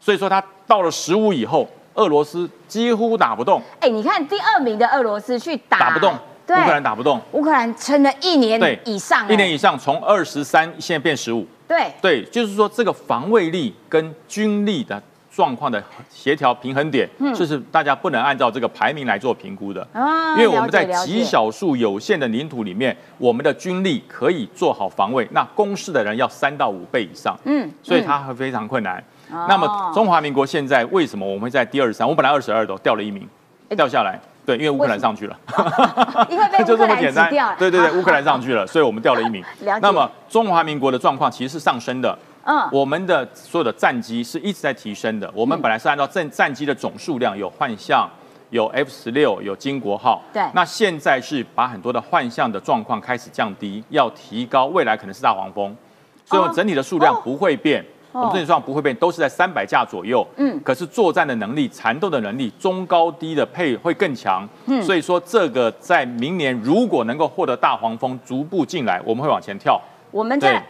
所以说他到了十五以后，俄罗斯几乎打不动，哎，你看第二名的俄罗斯去打。打不动，对。乌克兰打不动，乌克兰撑了一年以上，一年以以上从二十三现在变十五，对，对，就是说这个防卫力跟军力的状况的协调平衡点，就是大家不能按照这个排名来做评估的。啊因为我们在极少数有限的领土里面，我们的军力可以做好防卫，那攻势的人要三到五倍以上，嗯，所以它会非常困难。哦那么中华民国现在为什么我们会在第二十三？我本来二十二都掉了一名，掉下来。对，因为乌克兰上去了，因为被 就乌克兰这么简单挤掉了。。对对对，乌克兰上去了，所以我们掉了一名 那么中华民国的状况其实是上升的。嗯我们的所有的战机是一直在提升的。我们本来是按照战战机的总数量，有幻象，有 F 十六，有金国号。对那现在是把很多的幻象的状况开始降低，要提高，未来可能是大黄蜂，所以我整体的数量哦不会变。我们整体数量不会变，都是在三百架左右。嗯可是作战的能力、缠斗的能力、中高低的配会更强。嗯，所以说这个在明年如果能够获得大黄蜂逐步进来，我们会往前跳。我们在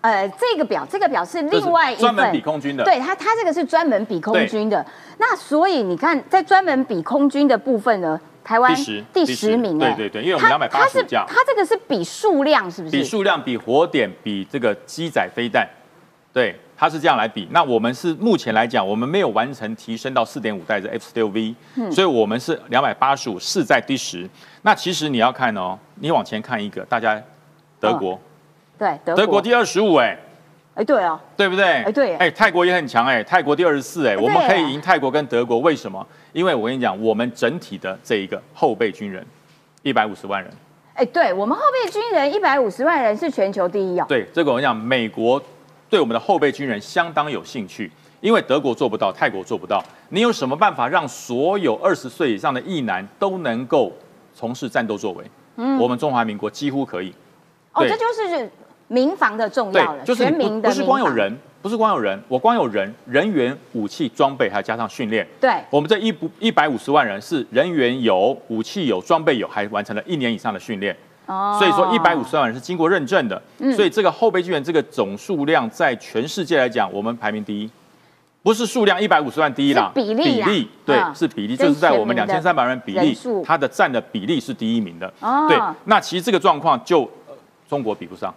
呃这个表，这个表是另外一专门份比空军的。对它，它这个是专门比空军的。那所以你看，在专门比空军的部分呢，台湾第十第第十十名哎，对对对因为我们两百八十架它这个是比数量是不是？比数量、比火点、比这个机载飞弹，对，它是这样来比。那我们是目前来讲，我们没有完成提升到四点五代的 F 十六 V，所以我们是两百八十五，是在第十。那其实你要看哦，你往前看一个，大家德国，对德德国第二十五，哎。哎对啊，对不对？哎对耶哎，泰国也很强哎，泰国第二十四哎，我们可以赢泰国跟德国，为什么？因为我跟你讲，我们整体的这一个后备军人，一百五十万人，哎对我们后备军人一百五十万人是全球第一哦。对这个我跟你讲，美国对我们的后备军人相当有兴趣，因为德国做不到，泰国做不到，你有什么办法让所有二十岁以上的役男都能够从事战斗作为？嗯，我们中华民国几乎可以。哦，对这就是民防的重要了，，就是全民的不不是光有，人，不是光有人，我光有人、人员、武器、装备，还加上训练。对我们这一不一百五十万人是人员有、武器有、装备有，还完成了一年以上的训练。哦所以说一百五十万人是经过认证的，嗯所以这个后备军人这个总数量在全世界来讲，我们排名第一，不是数量一百五十万第一啦，比例比例对嗯是比例，跟就是在我们两千三百万人比例它的占的比例是第一名的。哦对，那其实这个状况就、呃中国比不上。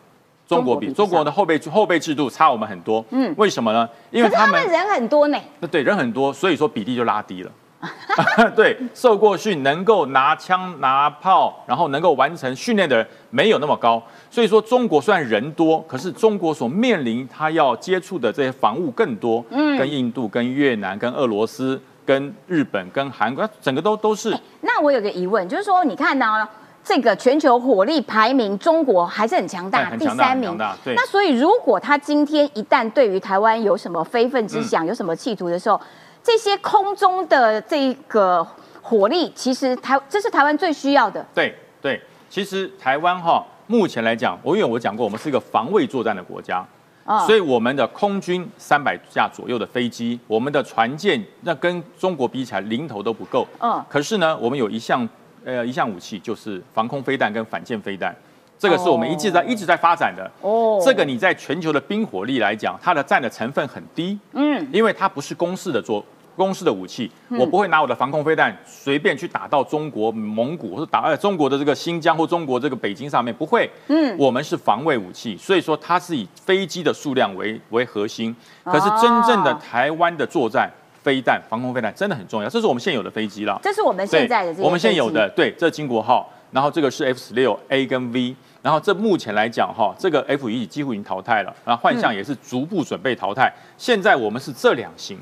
中国比中国的后备后备制度差我们很多，嗯，为什么呢？因为他们他们人很多呢。那对人很多，所以说比例就拉低了。对，受过训、能够拿枪拿炮，然后能够完成训练的人没有那么高。所以说，中国虽然人多，可是中国所面临他要接触的这些防务更多，嗯，跟印度、跟越南、跟俄罗斯、跟日本、跟韩国，整个都都是那我有个疑问，就是说，你看到这个全球火力排名，中国还是很强大，第三名。那所以，如果他今天一旦对于台湾有什么非分之嗯。想，有什么企图的时候，这些空中的这个火力，其实台这是台湾最需要的。对对，其实台湾哈，目前来讲，我因为我讲过，我们是一个防卫作战的国家，啊所以我们的空军三百架左右的飞机，我们的船舰那跟中国比起来零头都不够。嗯可是呢，我们有一项呃一项武器，就是防空飞弹跟反舰飞弹，这个是我们一直在、一直在发展的。哦。这个你在全球的冰火力来讲，它的占的成分很低，嗯，因为它不是公式的作公式的武器，嗯。我不会拿我的防空飞弹随便去打到中国蒙古或者打呃中国的这个新疆或中国这个北京上面，不会。嗯。我们是防卫武器，所以说它是以飞机的数量为为核心。哦可是真正的台湾的作战飞弹、防空飞弹真的很重要，这是我们现有的飞机了。这是我们现在的我们现有的对，这金国号，然后这个是 F 十六 A 跟 V，然后这目前来讲哈，这个 F 一几乎已经淘汰了，然后幻象也是逐步准备淘汰。现在我们是这两型。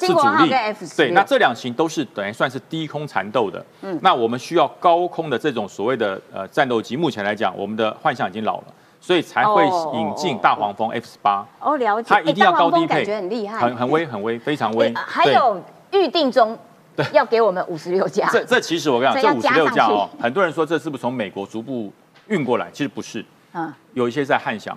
是主力金国号跟 F16 对，那这两型都是等于算是低空缠斗的。嗯嗯，那我们需要高空的这种所谓的呃战斗机。目前来讲，我们的幻象已经老了，所以才会哦引进大黄蜂 F 十八。哦，了解。它一定要高低配，感觉很厉害，很很威，很威，非常威哎。还有预定中对要给我们五十六架，这这其实我跟你所讲，这五十六架哦，很多人说这是不是从美国逐步运过来？其实不是，嗯，有一些在汉翔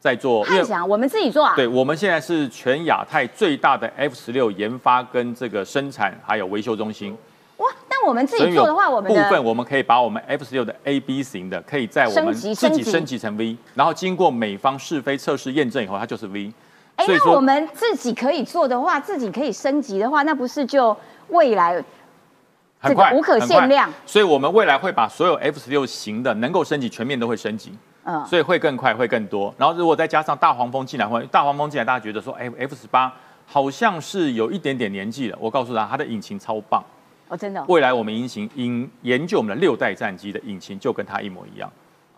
在做，汉翔我们自己做啊，对，我们现在是全亚太最大的 F 十六研发跟这个生产还有维修中心。哇，但我们自己做的话，我们的部分我们可以把我们 F 十六的 A B 型的，可以在我们自己升级成 V，然后经过美方试飞测试验证以后，它就是 V。哎，那我们自己可以做的话，自己可以升级的话，那不是就未来这个无可限量。所以我们未来会把所有 F 十六型的能够升级，全面都会升级。嗯，所以会更快，会更多。然后如果再加上大黄蜂进来，或大黄蜂进来，大家觉得说，哎，F 十八好像是有一点点年纪了。我告诉他，它的引擎超棒。哦，真的哦，未来我们引擎引研究我们的六代战机的引擎就跟它一模一样。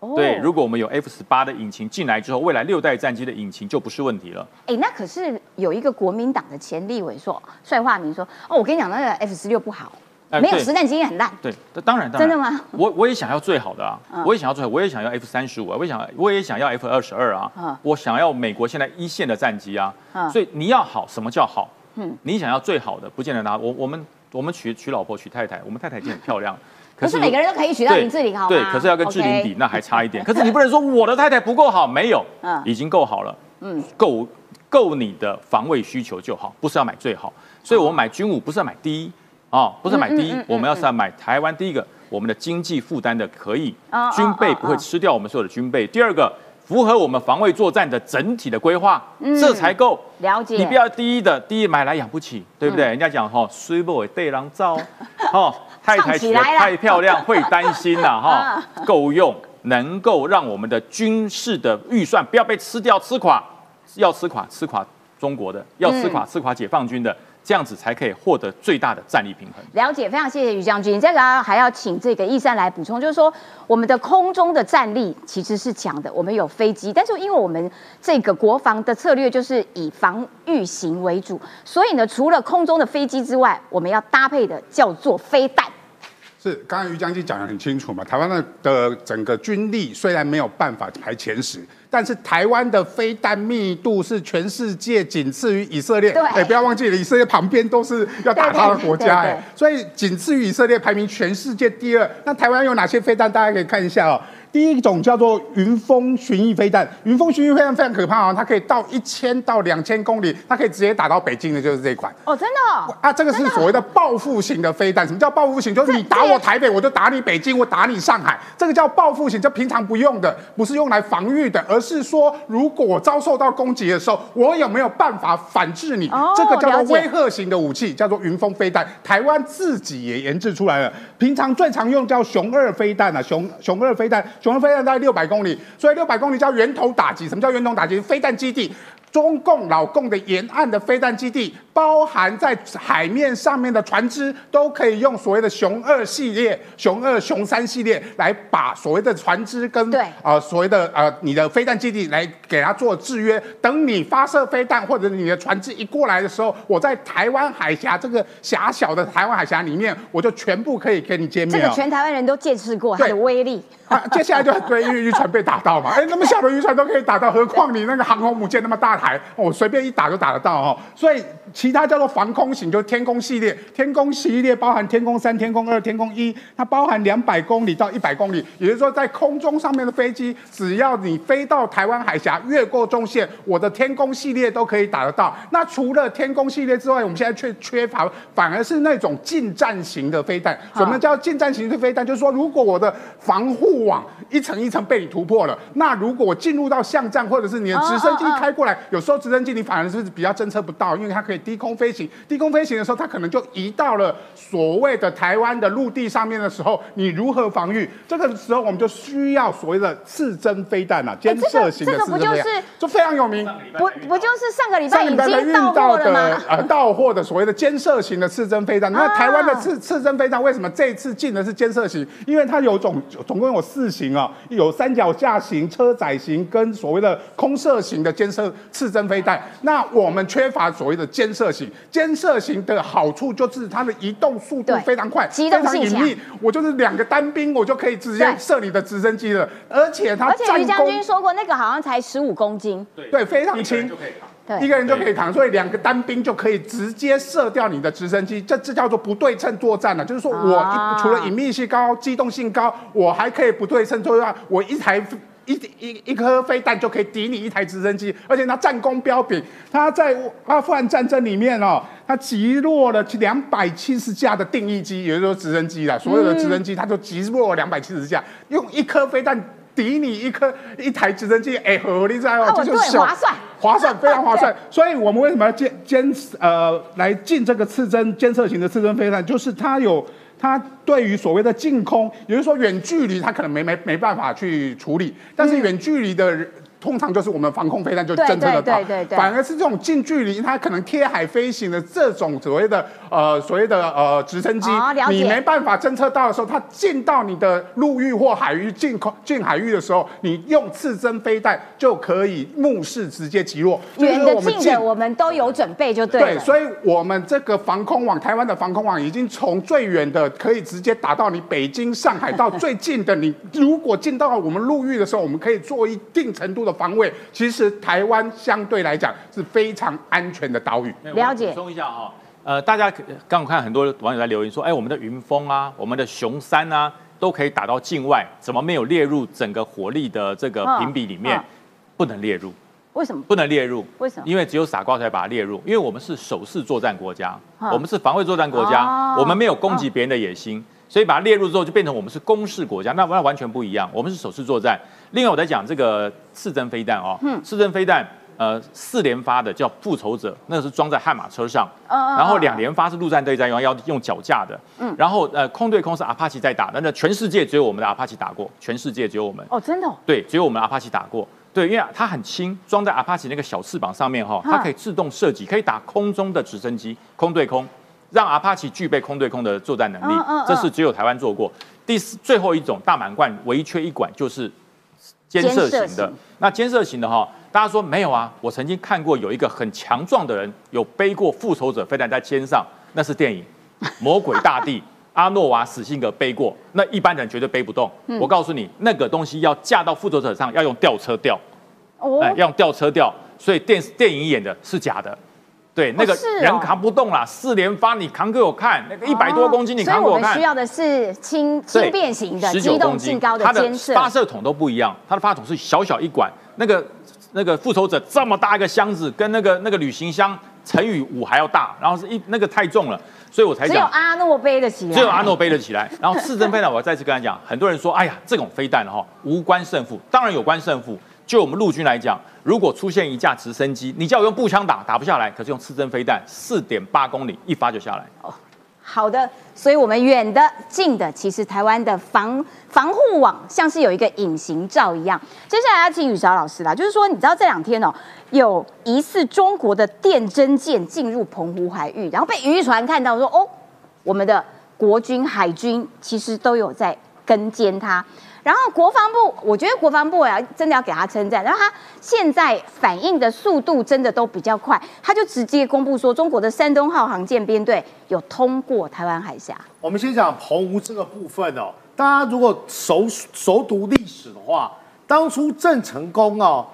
哦对，如果我们有 F 十八的引擎进来之后，未来六代战机的引擎就不是问题了。哎，那可是有一个国民党的前立委说，帅化民说，哦，我跟你讲，那个 F 十六不好，没有实战经验很烂。对，当然，当然真的吗？我我也想要最好的啊，嗯我也想要最好，我也想要 F 三十五啊，我也想我也想要 F 二十二啊，嗯我想要美国现在一线的战机啊，嗯所以你要好，什么叫好？嗯你想要最好的，不见得拿我我们我们娶娶老婆娶太太，我们太太已经很漂亮了。不是每个人都可以娶到林志玲好吗对，可是要跟志玲比，那还 差一点。可是你不能说我的太太不够好，没有，嗯已经够好了，嗯够够你的防卫需求就好，不是要买最好。所以我们买军武不是要买第一哦，不是买第一我们要是要买台湾第一个，我们的经济负担的可以军备不会吃掉我们所有的军备。第二个，符合我们防卫作战的整体的规划，嗯这才够。了解。你不要第一的，第一买来养不起，对不对？人家讲哈，虽不为对狼照，哦，太太太漂亮会担心呐，哈，够用，能够让我们的军事的预算不要被吃掉、吃垮，要吃垮吃垮中国的，要吃垮吃垮解放军的，这样子才可以获得最大的战力平衡。了解，非常谢谢于将军。这个还要请这个易山来补充，就是说我们的空中的战力其实是强的，我们有飞机，但是因为我们这个国防的策略就是以防御型为主，所以呢，除了空中的飞机之外，我们要搭配的叫做飞弹。是，刚刚于将军讲的很清楚嘛，台湾的的整个军力虽然没有办法排前十，但是台湾的飞弹密度是全世界仅次于以色列。对哎，不要忘记了，以色列旁边都是要打他的国家，哎，所以仅次于以色列，排名全世界第二。那台湾有哪些飞弹？大家可以看一下哦。第一种叫做云峰巡弋飞弹，云峰巡弋飞弹非常可怕哦，它可以到一千到两千公里，它可以直接打到北京的，就是这一款。哦，真的、哦。啊，这个是所谓的报复型的飞弹。什么叫报复型？就是你打我台北，我就打你北京，我打你上海，这个叫报复型，这平常不用的，不是用来防御的，而是说如果遭受到攻击的时候，我有没有办法反制你？哦这个叫做威吓型的武器，叫做云峰飞弹。台湾自己也研制出来了，平常最常用叫熊二飞弹啊，熊熊二飞弹，熊二飞弹大概六百公里，所以六百公里叫源头打击。什么叫源头打击？飞弹基地。中共老共的沿岸的飞弹基地，包含在海面上面的船只，都可以用所谓的熊二系列、熊二、熊三系列来把所谓的船只跟对呃所谓的呃你的飞弹基地来给它做制约。等你发射飞弹或者你的船只一过来的时候，我在台湾海峡这个狭小的台湾海峡里面，我就全部可以给你歼灭、哦。这个全台湾人都见识过它的威力。啊，接下来就很多因为渔船被打到嘛，哎，那么小的渔船都可以打到，何况你那个航空母舰那么大台，我、随便一打就打得到哦。所以其他叫做防空型，就是天宫系列，天宫系列包含天宫三、天宫二、天宫一，它包含两百公里到一百公里，也就是说在空中上面的飞机，只要你飞到台湾海峡，越过中线，我的天宫系列都可以打得到。那除了天宫系列之外，我们现在却缺乏，反而是那种近战型的飞弹。什么叫近战型的飞弹？就是说，如果我的防护网一层一层被你突破了，那如果我进入到巷战，或者是你的直升机开过来，有时候直升机你反而是比较侦测不到，因为它可以低空飞行。低空飞行的时候，它可能就移到了所谓的台湾的陆地上面的时候，你如何防御？这个时候我们就需要所谓的刺针飞弹啊，监射型的这个不就刺针飞弹是，就非常有名。不不就是上个礼拜已经到货了吗？呃到货的所谓的监射型的刺针飞弹。那啊台湾的刺刺针飞弹为什么这一次进的是监射型？因为它有总总共有四型啊，有三脚架型、车载型跟所谓的空射型的监射刺针飞弹。那我们缺乏所谓的监射型，监射型的好处就是它的移动速度非常快，机动非常性强隐秘。我就是两个单兵，我就可以直接射你的直升机了，而且它而且于将军说过，那个好像才十五公斤，对非常轻。对一个人就可以扛，所以两个单兵就可以直接射掉你的直升机，这这叫做不对称作战了。就是说我除了隐秘性高、机动性高，我还可以不对称作战，我一台。一一一颗飞弹就可以抵你一台直升机，而且它战功彪炳。它在阿富汗战争里面哦，它击落了两百七十架的定义机，也就是说直升机啦，所有的直升机它就击落了两百七十架，用一颗飞弹抵你一颗一台直升机，哎，合理在哦这就是小划算划算，非常划算。所以我们为什么要监监呃来进这个刺针监测型的刺针飞弹？就是它有它对于所谓的近空，也就是说远距离，它可能没没没办法去处理，但是远距离的人。通常就是我们防空飞弹就对侦测得到。对，对反而是这种近距离，它可能贴海飞行的这种所谓的呃所谓的呃直升机你没办法侦测到的时候，它进到你的陆域或海域进空进海域的时候，你用刺针飞弹就可以目视直接击落。远的近的我们都有准备就对了。对，所以我们这个防空网，台湾的防空网已经从最远的可以直接打到你北京、上海，到最近的你如果进到我们陆域的时候，我们可以做一定程度的防卫。其实台湾相对来讲是非常安全的岛屿。了解补充一下哈，呃，大家可刚刚看很多网友在留言说，哎，我们的云峰啊，我们的熊山啊，都可以打到境外，怎么没有列入整个火力的这个嗯评比里面嗯？不能列入，为什么？不能列入。为什么因为只有傻瓜才把它列入，因为我们是守势作战国家，嗯我们是防卫作战国家哦，我们没有攻击别人的野心。所以把它列入之后，就变成我们是攻势国家，那那完全不一样。我们是守势作战。另外，我在讲这个刺针飞弹哦，嗯刺针飞弹，呃，四连发的叫复仇者，那个是装在悍马车上，然后两连发是陆战队在用，要用脚架的，嗯然后呃，空对空是阿帕奇在打，那那全世界只有我们的阿帕奇打过，全世界只有我们，哦，真的哦，对，只有我们阿帕奇打过。对，因为它很轻，装在阿帕奇那个小翅膀上面哈，嗯它可以自动射击，可以打空中的直升机，空对空，让阿帕奇具备空对空的作战能力嗯嗯嗯。这是只有台湾做过。第四，最后一种大满贯唯一缺一管就是监射型的型。那监射型的哈，大家说没有啊？我曾经看过有一个很强壮的人有背过复仇者飞弹在肩上，那是电影 《魔鬼大帝》。阿诺瓦·史辛格背过，那一般人绝对背不动。嗯我告诉你，那个东西要架到复仇者上，要用吊车吊，哦哎，要用吊车吊，所以电电影演的是假的。对，那个人扛不动啦，四连发你扛给我看，那个一百多公斤你扛给我看所以我们需。要的是轻轻便型的、十机动性高的。发射筒都不一样，它的发射筒是小小一管，那个那个复仇者这么大一个箱子，跟那个那个旅行箱乘以五还要大，然后是一那个太重了，所以我才讲只有。阿诺背得起来，只有阿诺背得起来。然后刺针飞弹，我要再次跟他讲，很多人说，哎呀，这种飞弹哈无关胜负，当然有关胜负。就我们陆军来讲，如果出现一架直升机，你叫我用步枪打，打不下来，可是用刺针飞弹，四点八公里一发就下来。好的，所以我们远的、近的，其实台湾的防防护网像是有一个隐形罩一样。接下来要请宇韶老师啦，就是说，你知道这两天哦，有疑似中国的电侦舰进入澎湖海域，然后被渔船看到说，哦，我们的国军海军其实都有在跟监它。然后国防部，我觉得国防部啊，真的要给他称赞。然后他现在反应的速度真的都比较快，他就直接公布说，中国的山东号航舰编队有通过台湾海峡。我们先讲澎湖这个部分哦，大家如果熟熟读历史的话，当初郑成功哦，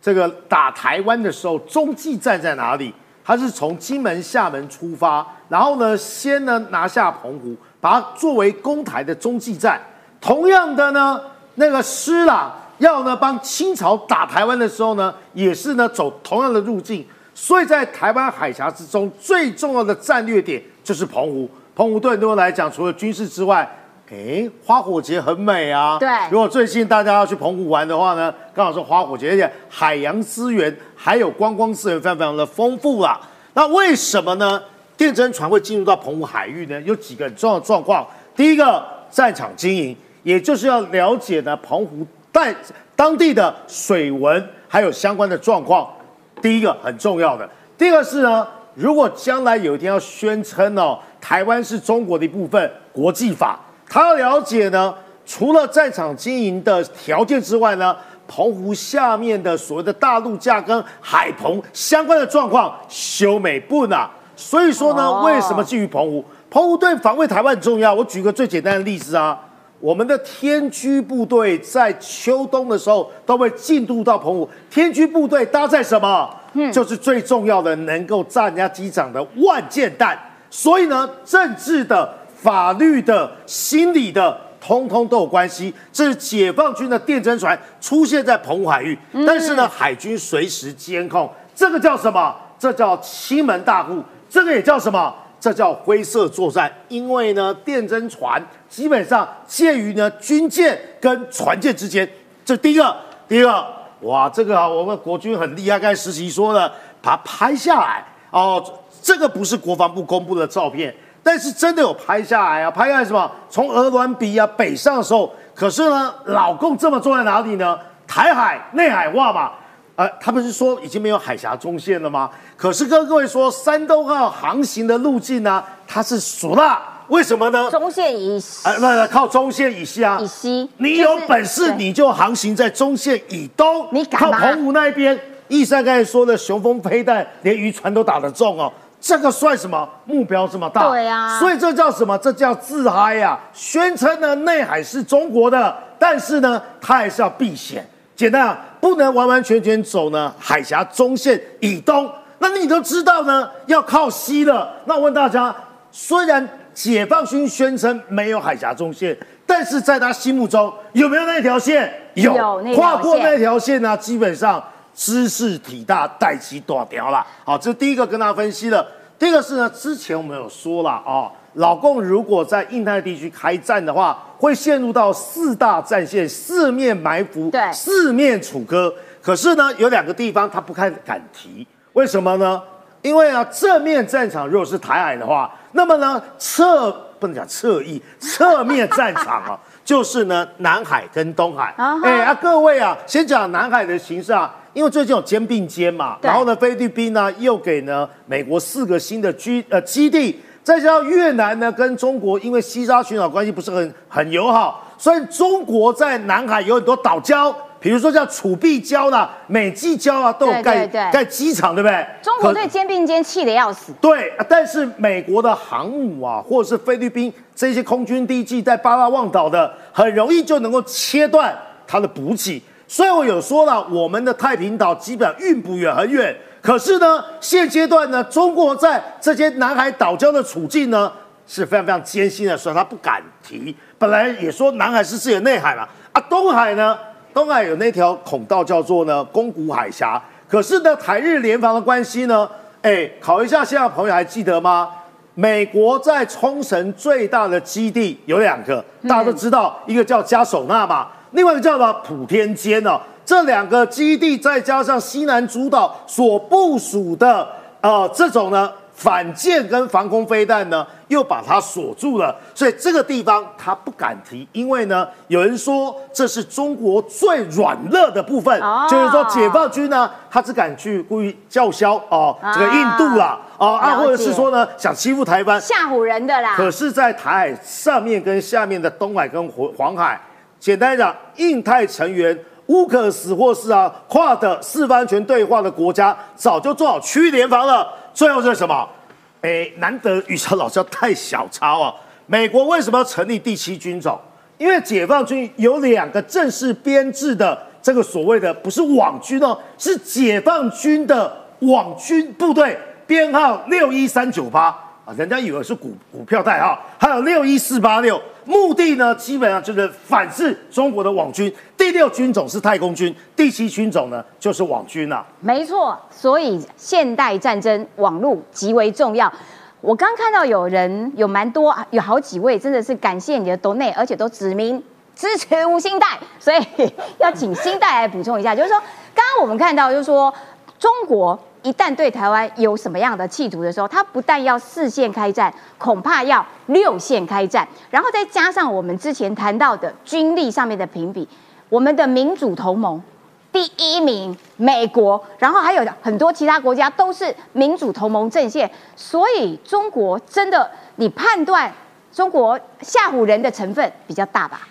这个打台湾的时候，中继站在哪里？他是从金门、厦门出发，然后呢，先呢拿下澎湖，把它作为攻台的中继站。同样的呢，那个施琅要呢帮清朝打台湾的时候呢，也是呢走同样的路径。所以在台湾海峡之中，最重要的战略点就是澎湖。澎湖对很多人来讲，除了军事之外，诶，花火节很美啊。对如果最近大家要去澎湖玩的话呢，刚好是花火节，而且海洋资源还有观光资源非常非常的丰富啊。那为什么呢？电侦船会进入到澎湖海域呢？有几个很重要的状况。第一个，战场经营，也就是要了解呢澎湖带当地的水文还有相关的状况。第一个很重要的。第二个是呢，如果将来有一天要宣称哦，台湾是中国的一部分，国际法，他要了解呢，除了战场经营的条件之外呢，澎湖下面的所谓的大陆架跟海澎相关的状况，修美不呢？所以说呢，哦为什么基于澎湖？澎湖对防卫台湾很重要。我举个最简单的例子啊，我们的天驱部队在秋冬的时候都会进入到澎湖。天驱部队搭载什么？就是最重要的，能够炸人家机场的万箭弹。所以呢，政治的、法律的、心理的。通通都有关系，这是解放军的电侦船出现在澎湖海域，但是呢，海军随时监控，这个叫什么？这叫欺门大户，这个也叫什么？这叫灰色作战。因为呢，电侦船基本上介于呢军舰跟船舰之间，这第一个。第二，哇，这个啊，我们国军很厉害，刚才实习说了，把它拍下来哦，这个不是国防部公布的照片。但是真的有拍下来啊，拍下来什么？从鹅銮鼻啊北上的时候，可是呢，老共这么重在哪里呢？台海内海化嘛，呃，他不是说已经没有海峡中线了吗？可是跟各位说，山东号航行的路径呢，它是熟了，为什么呢？中线以西呃，不，靠中线以西啊，以西，你有本事你就航行在中线以东，你靠澎湖那一边。易山刚才说的雄风飞弹，连渔船都打得中哦。这个算什么？目标这么大，对啊所以这叫什么？这叫自嗨呀、宣称呢内海是中国的，但是呢，它还是要避险。简单啊，不能完完全全走呢海峡中线以东。那你都知道呢，要靠西了。那我问大家，虽然解放军宣称没有海峡中线，但是在他心目中有没有那条线？有那跨过那条线呢，基本上知识体大，带起短条了。好，这是第一个跟大家分析了。第二个是呢，之前我们有说了啊，老共如果在印太地区开战的话，会陷入到四大战线、四面埋伏、对四面楚歌。可是呢，有两个地方他不太敢提，为什么呢？因为啊，正面战场如果是台海的话，那么呢，侧不能讲侧翼，侧面战场啊，就是呢南海跟东海。哎啊，各位啊，先讲南海的形势啊，因为最近有肩并肩嘛，然后呢，菲律宾呢又给呢美国四个新的居呃基地，再加上越南呢跟中国因为西沙群岛关系不是很很友好，所以中国在南海有很多岛礁。比如说像楚碧礁啦、美济礁啊，都有盖盖机场，对不对？中国对肩并肩气得要死，对，啊但是美国的航母啊，或者是菲律宾这些空军第一季在巴拉望岛的，很容易就能够切断它的补给。所以我有说了，我们的太平岛基本上运不远很远。可是呢，现阶段呢，中国在这些南海岛礁的处境呢，是非常非常艰辛的，所以他不敢提。本来也说南海是自己的内海嘛，啊，东海呢，东海有那条孔道叫做呢宫古海峡，可是呢，台日联防的关系呢，哎，考一下现在朋友还记得吗？美国在冲绳最大的基地有两个，大家都知道，一个叫加手纳嘛，另外一个叫什么普天间哦。这两个基地再加上西南诸岛所部署的呃这种呢反舰跟防空飞弹呢，又把它锁住了，所以这个地方他不敢提，因为呢有人说这是中国最软弱的部分，哦。就是说解放军呢他只敢去故意叫嚣哦这个印度啦哦啊，或者是说呢想欺负台湾，吓唬人的啦。可是，在台海上面跟下面的东海跟黄黄海，简单讲，印太成员乌克斯或是啊跨的四方安全对话的国家，早就做好区域联防了。最后是什么？哎，难得宇桥老师要太小抄啊！美国为什么要成立第七军种？因为解放军有两个正式编制的这个所谓的不是网军哦，是解放军的网军部队，编号六一三九八啊，人家以为是股股票代号，还有六一四八六，目的呢基本上就是反制中国的网军。第六军种是太空军，第七军种呢就是网军啊。没错，所以现代战争网络极为重要。我刚看到有人有蛮多，有好几位真的是感谢你的 donate，而且都指明支持吴兴代，所以 要请兴代来补充一下，就是说，刚刚我们看到就是说，中国一旦对台湾有什么样的企图的时候，他不但要四线开战，恐怕要六线开战，然后再加上我们之前谈到的军力上面的评比，我们的民主同盟。第一名美国，然后还有很多其他国家都是民主同盟阵线，所以中国真的，你判断中国吓唬人的成分比较大吧？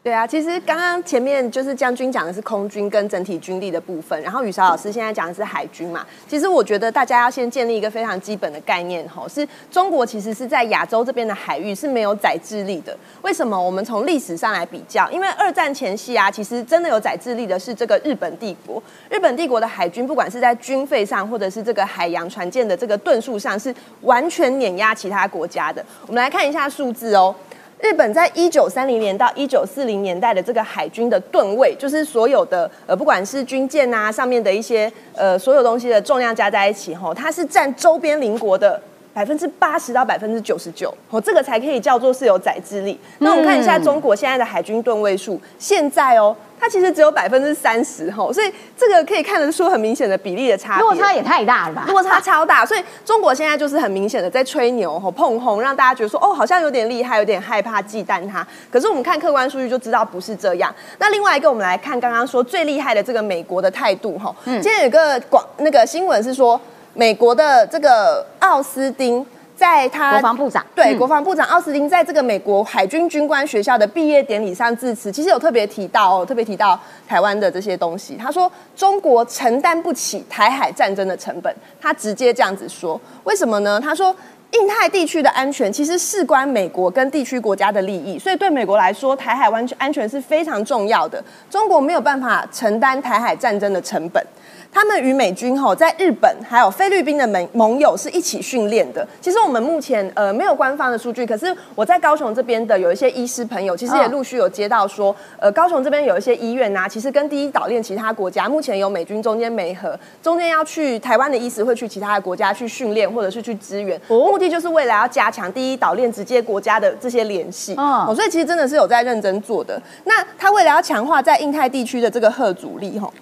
对啊，其实刚刚前面就是将军讲的是空军跟整体军力的部分，然后雨韶老师现在讲的是海军嘛。其实我觉得大家要先建立一个非常基本的概念吼，是中国其实是在亚洲这边的海域是没有载制力的。为什么？我们从历史上来比较，因为二战前夕啊，其实真的有载制力的是这个日本帝国。日本帝国的海军，不管是在军费上，或者是这个海洋船舰的这个吨数上，是完全碾压其他国家的。我们来看一下数字哦。日本在一九三零年到一九四零年代的这个海军的吨位，就是所有的呃，不管是军舰啊上面的一些呃所有东西的重量加在一起，吼，它是占周边邻国的百分之八十到百分之九十九，哦，这个才可以叫做是有载制力。那我们看一下中国现在的海军吨位数，现在哦。它其实只有百分之三十吼，所以这个可以看得出很明显的比例的差别，落差也太大了吧？落差超大，所以中国现在就是很明显的在吹牛吼碰红，让大家觉得说哦，好像有点厉害，有点害怕忌惮它。可是我们看客观数据就知道不是这样。那另外一个，我们来看刚刚说最厉害的这个美国的态度哈，今天有个广那个新闻是说美国的这个奥斯汀。在他国防部长对国防部长奥斯汀在这个美国海军军官学校的毕业典礼上致辞，其实有特别提到哦，特别提到台湾的这些东西。他说中国承担不起台海战争的成本，他直接这样子说。为什么呢？他说印太地区的安全其实事关美国跟地区国家的利益，所以对美国来说，台海安全安全是非常重要的。中国没有办法承担台海战争的成本。他们与美军吼在日本还有菲律宾的盟盟友是一起训练的。其实我们目前呃没有官方的数据，可是我在高雄这边的有一些医师朋友，其实也陆续有接到说，呃高雄这边有一些医院呐，其实跟第一岛链其他国家目前有美军中间美和，中间要去台湾的医师会去其他的国家去训练或者是去支援，目的就是为了要加强第一岛链直接国家的这些联系。哦，所以其实真的是有在认真做的。那他为了要强化在印太地区的这个核阻力，吼。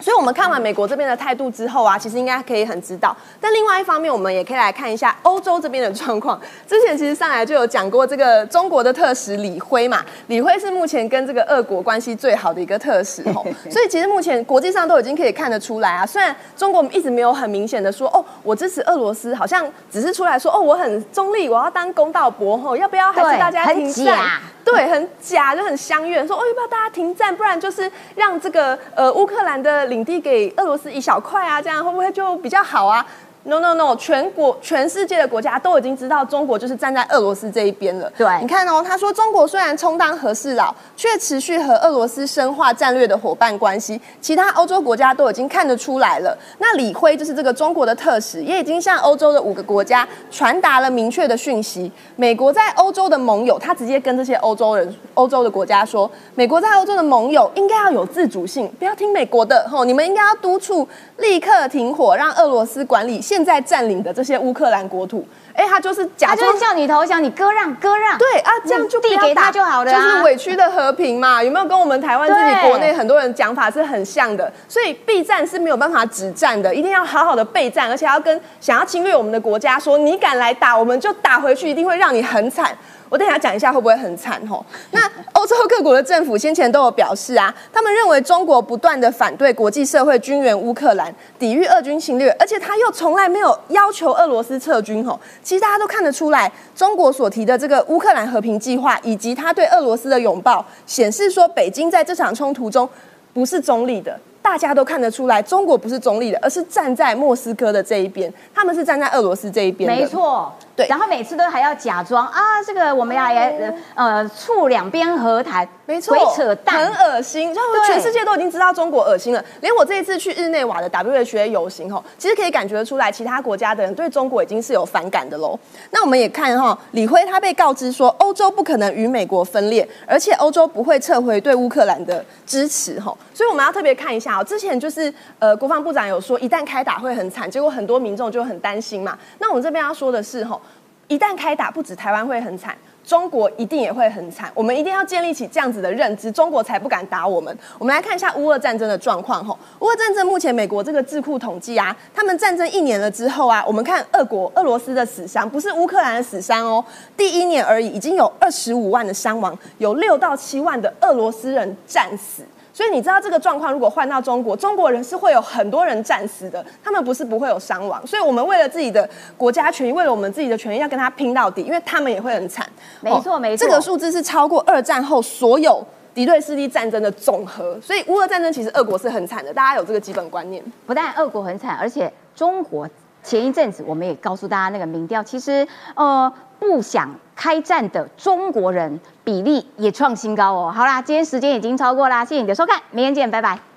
所以，我们看完美国这边的态度之后啊，其实应该可以很知道。但另外一方面，我们也可以来看一下欧洲这边的状况。之前其实上来就有讲过这个中国的特使李辉嘛，李辉是目前跟这个俄国关系最好的一个特使吼。所以其实目前国际上都已经可以看得出来啊，虽然中国一直没有很明显的说哦，我支持俄罗斯，好像只是出来说哦，我很中立，我要当公道伯吼，要不要还是大家停战？对，很假，就很相怨，说哦，要不要大家停战？不然就是让这个呃乌克兰的领地给俄罗斯一小块啊，这样会不会就比较好啊？No no no！全国全世界的国家都已经知道中国就是站在俄罗斯这一边了。对，你看哦，他说中国虽然充当和事佬，却持续和俄罗斯深化战略的伙伴关系。其他欧洲国家都已经看得出来了。那李辉就是这个中国的特使，也已经向欧洲的五个国家传达了明确的讯息。美国在欧洲的盟友，他直接跟这些欧洲人、欧洲的国家说，美国在欧洲的盟友应该要有自主性，不要听美国的。吼，你们应该要督促立刻停火，让俄罗斯管理。现在占领的这些乌克兰国土，哎，他就是假装叫你投降，你割让割让，对啊，这样就递给他就好了，就是委屈的和平嘛。有没有跟我们台湾自己国内很多人讲法是很像的？所以备战是没有办法止战的，一定要好好的备战，而且要跟想要侵略我们的国家说，你敢来打，我们就打回去，一定会让你很惨。我等下讲一下会不会很惨吼？那欧洲各国的政府先前都有表示啊，他们认为中国不断的反对国际社会军援乌克兰，抵御俄军侵略，而且他又从来没有要求俄罗斯撤军吼。其实大家都看得出来，中国所提的这个乌克兰和平计划，以及他对俄罗斯的拥抱，显示说北京在这场冲突中不是中立的。大家都看得出来，中国不是中立的，而是站在莫斯科的这一边，他们是站在俄罗斯这一边没错，对。然后每次都还要假装啊，这个我们要呃呃促两边和谈，没错，鬼扯淡，很恶心。然后全世界都已经知道中国恶心了，连我这一次去日内瓦的 WHA 游行吼，其实可以感觉得出来，其他国家的人对中国已经是有反感的喽。那我们也看哈，李辉他被告知说，欧洲不可能与美国分裂，而且欧洲不会撤回对乌克兰的支持吼，所以我们要特别看一下哦。之前就是呃，国防部长有说，一旦开打会很惨，结果很多民众就很担心嘛。那我们这边要说的是，吼，一旦开打，不止台湾会很惨。中国一定也会很惨，我们一定要建立起这样子的认知，中国才不敢打我们。我们来看一下乌俄战争的状况吼，乌俄战争目前美国这个智库统计啊，他们战争一年了之后啊，我们看俄国俄罗斯的死伤，不是乌克兰的死伤哦，第一年而已，已经有二十五万的伤亡，有六到七万的俄罗斯人战死。所以你知道这个状况，如果换到中国，中国人是会有很多人战死的，他们不是不会有伤亡。所以我们为了自己的国家权益，为了我们自己的权益，要跟他拼到底，因为他们也会很惨。没错，没错，这个数字是超过二战后所有敌对势力战争的总和。所以乌俄战争其实俄国是很惨的，大家有这个基本观念。不但俄国很惨，而且中国前一阵子我们也告诉大家那个民调，其实呃不想开战的中国人比例也创新高哦。好啦，今天时间已经超过啦，谢谢你的收看，明天见，拜拜。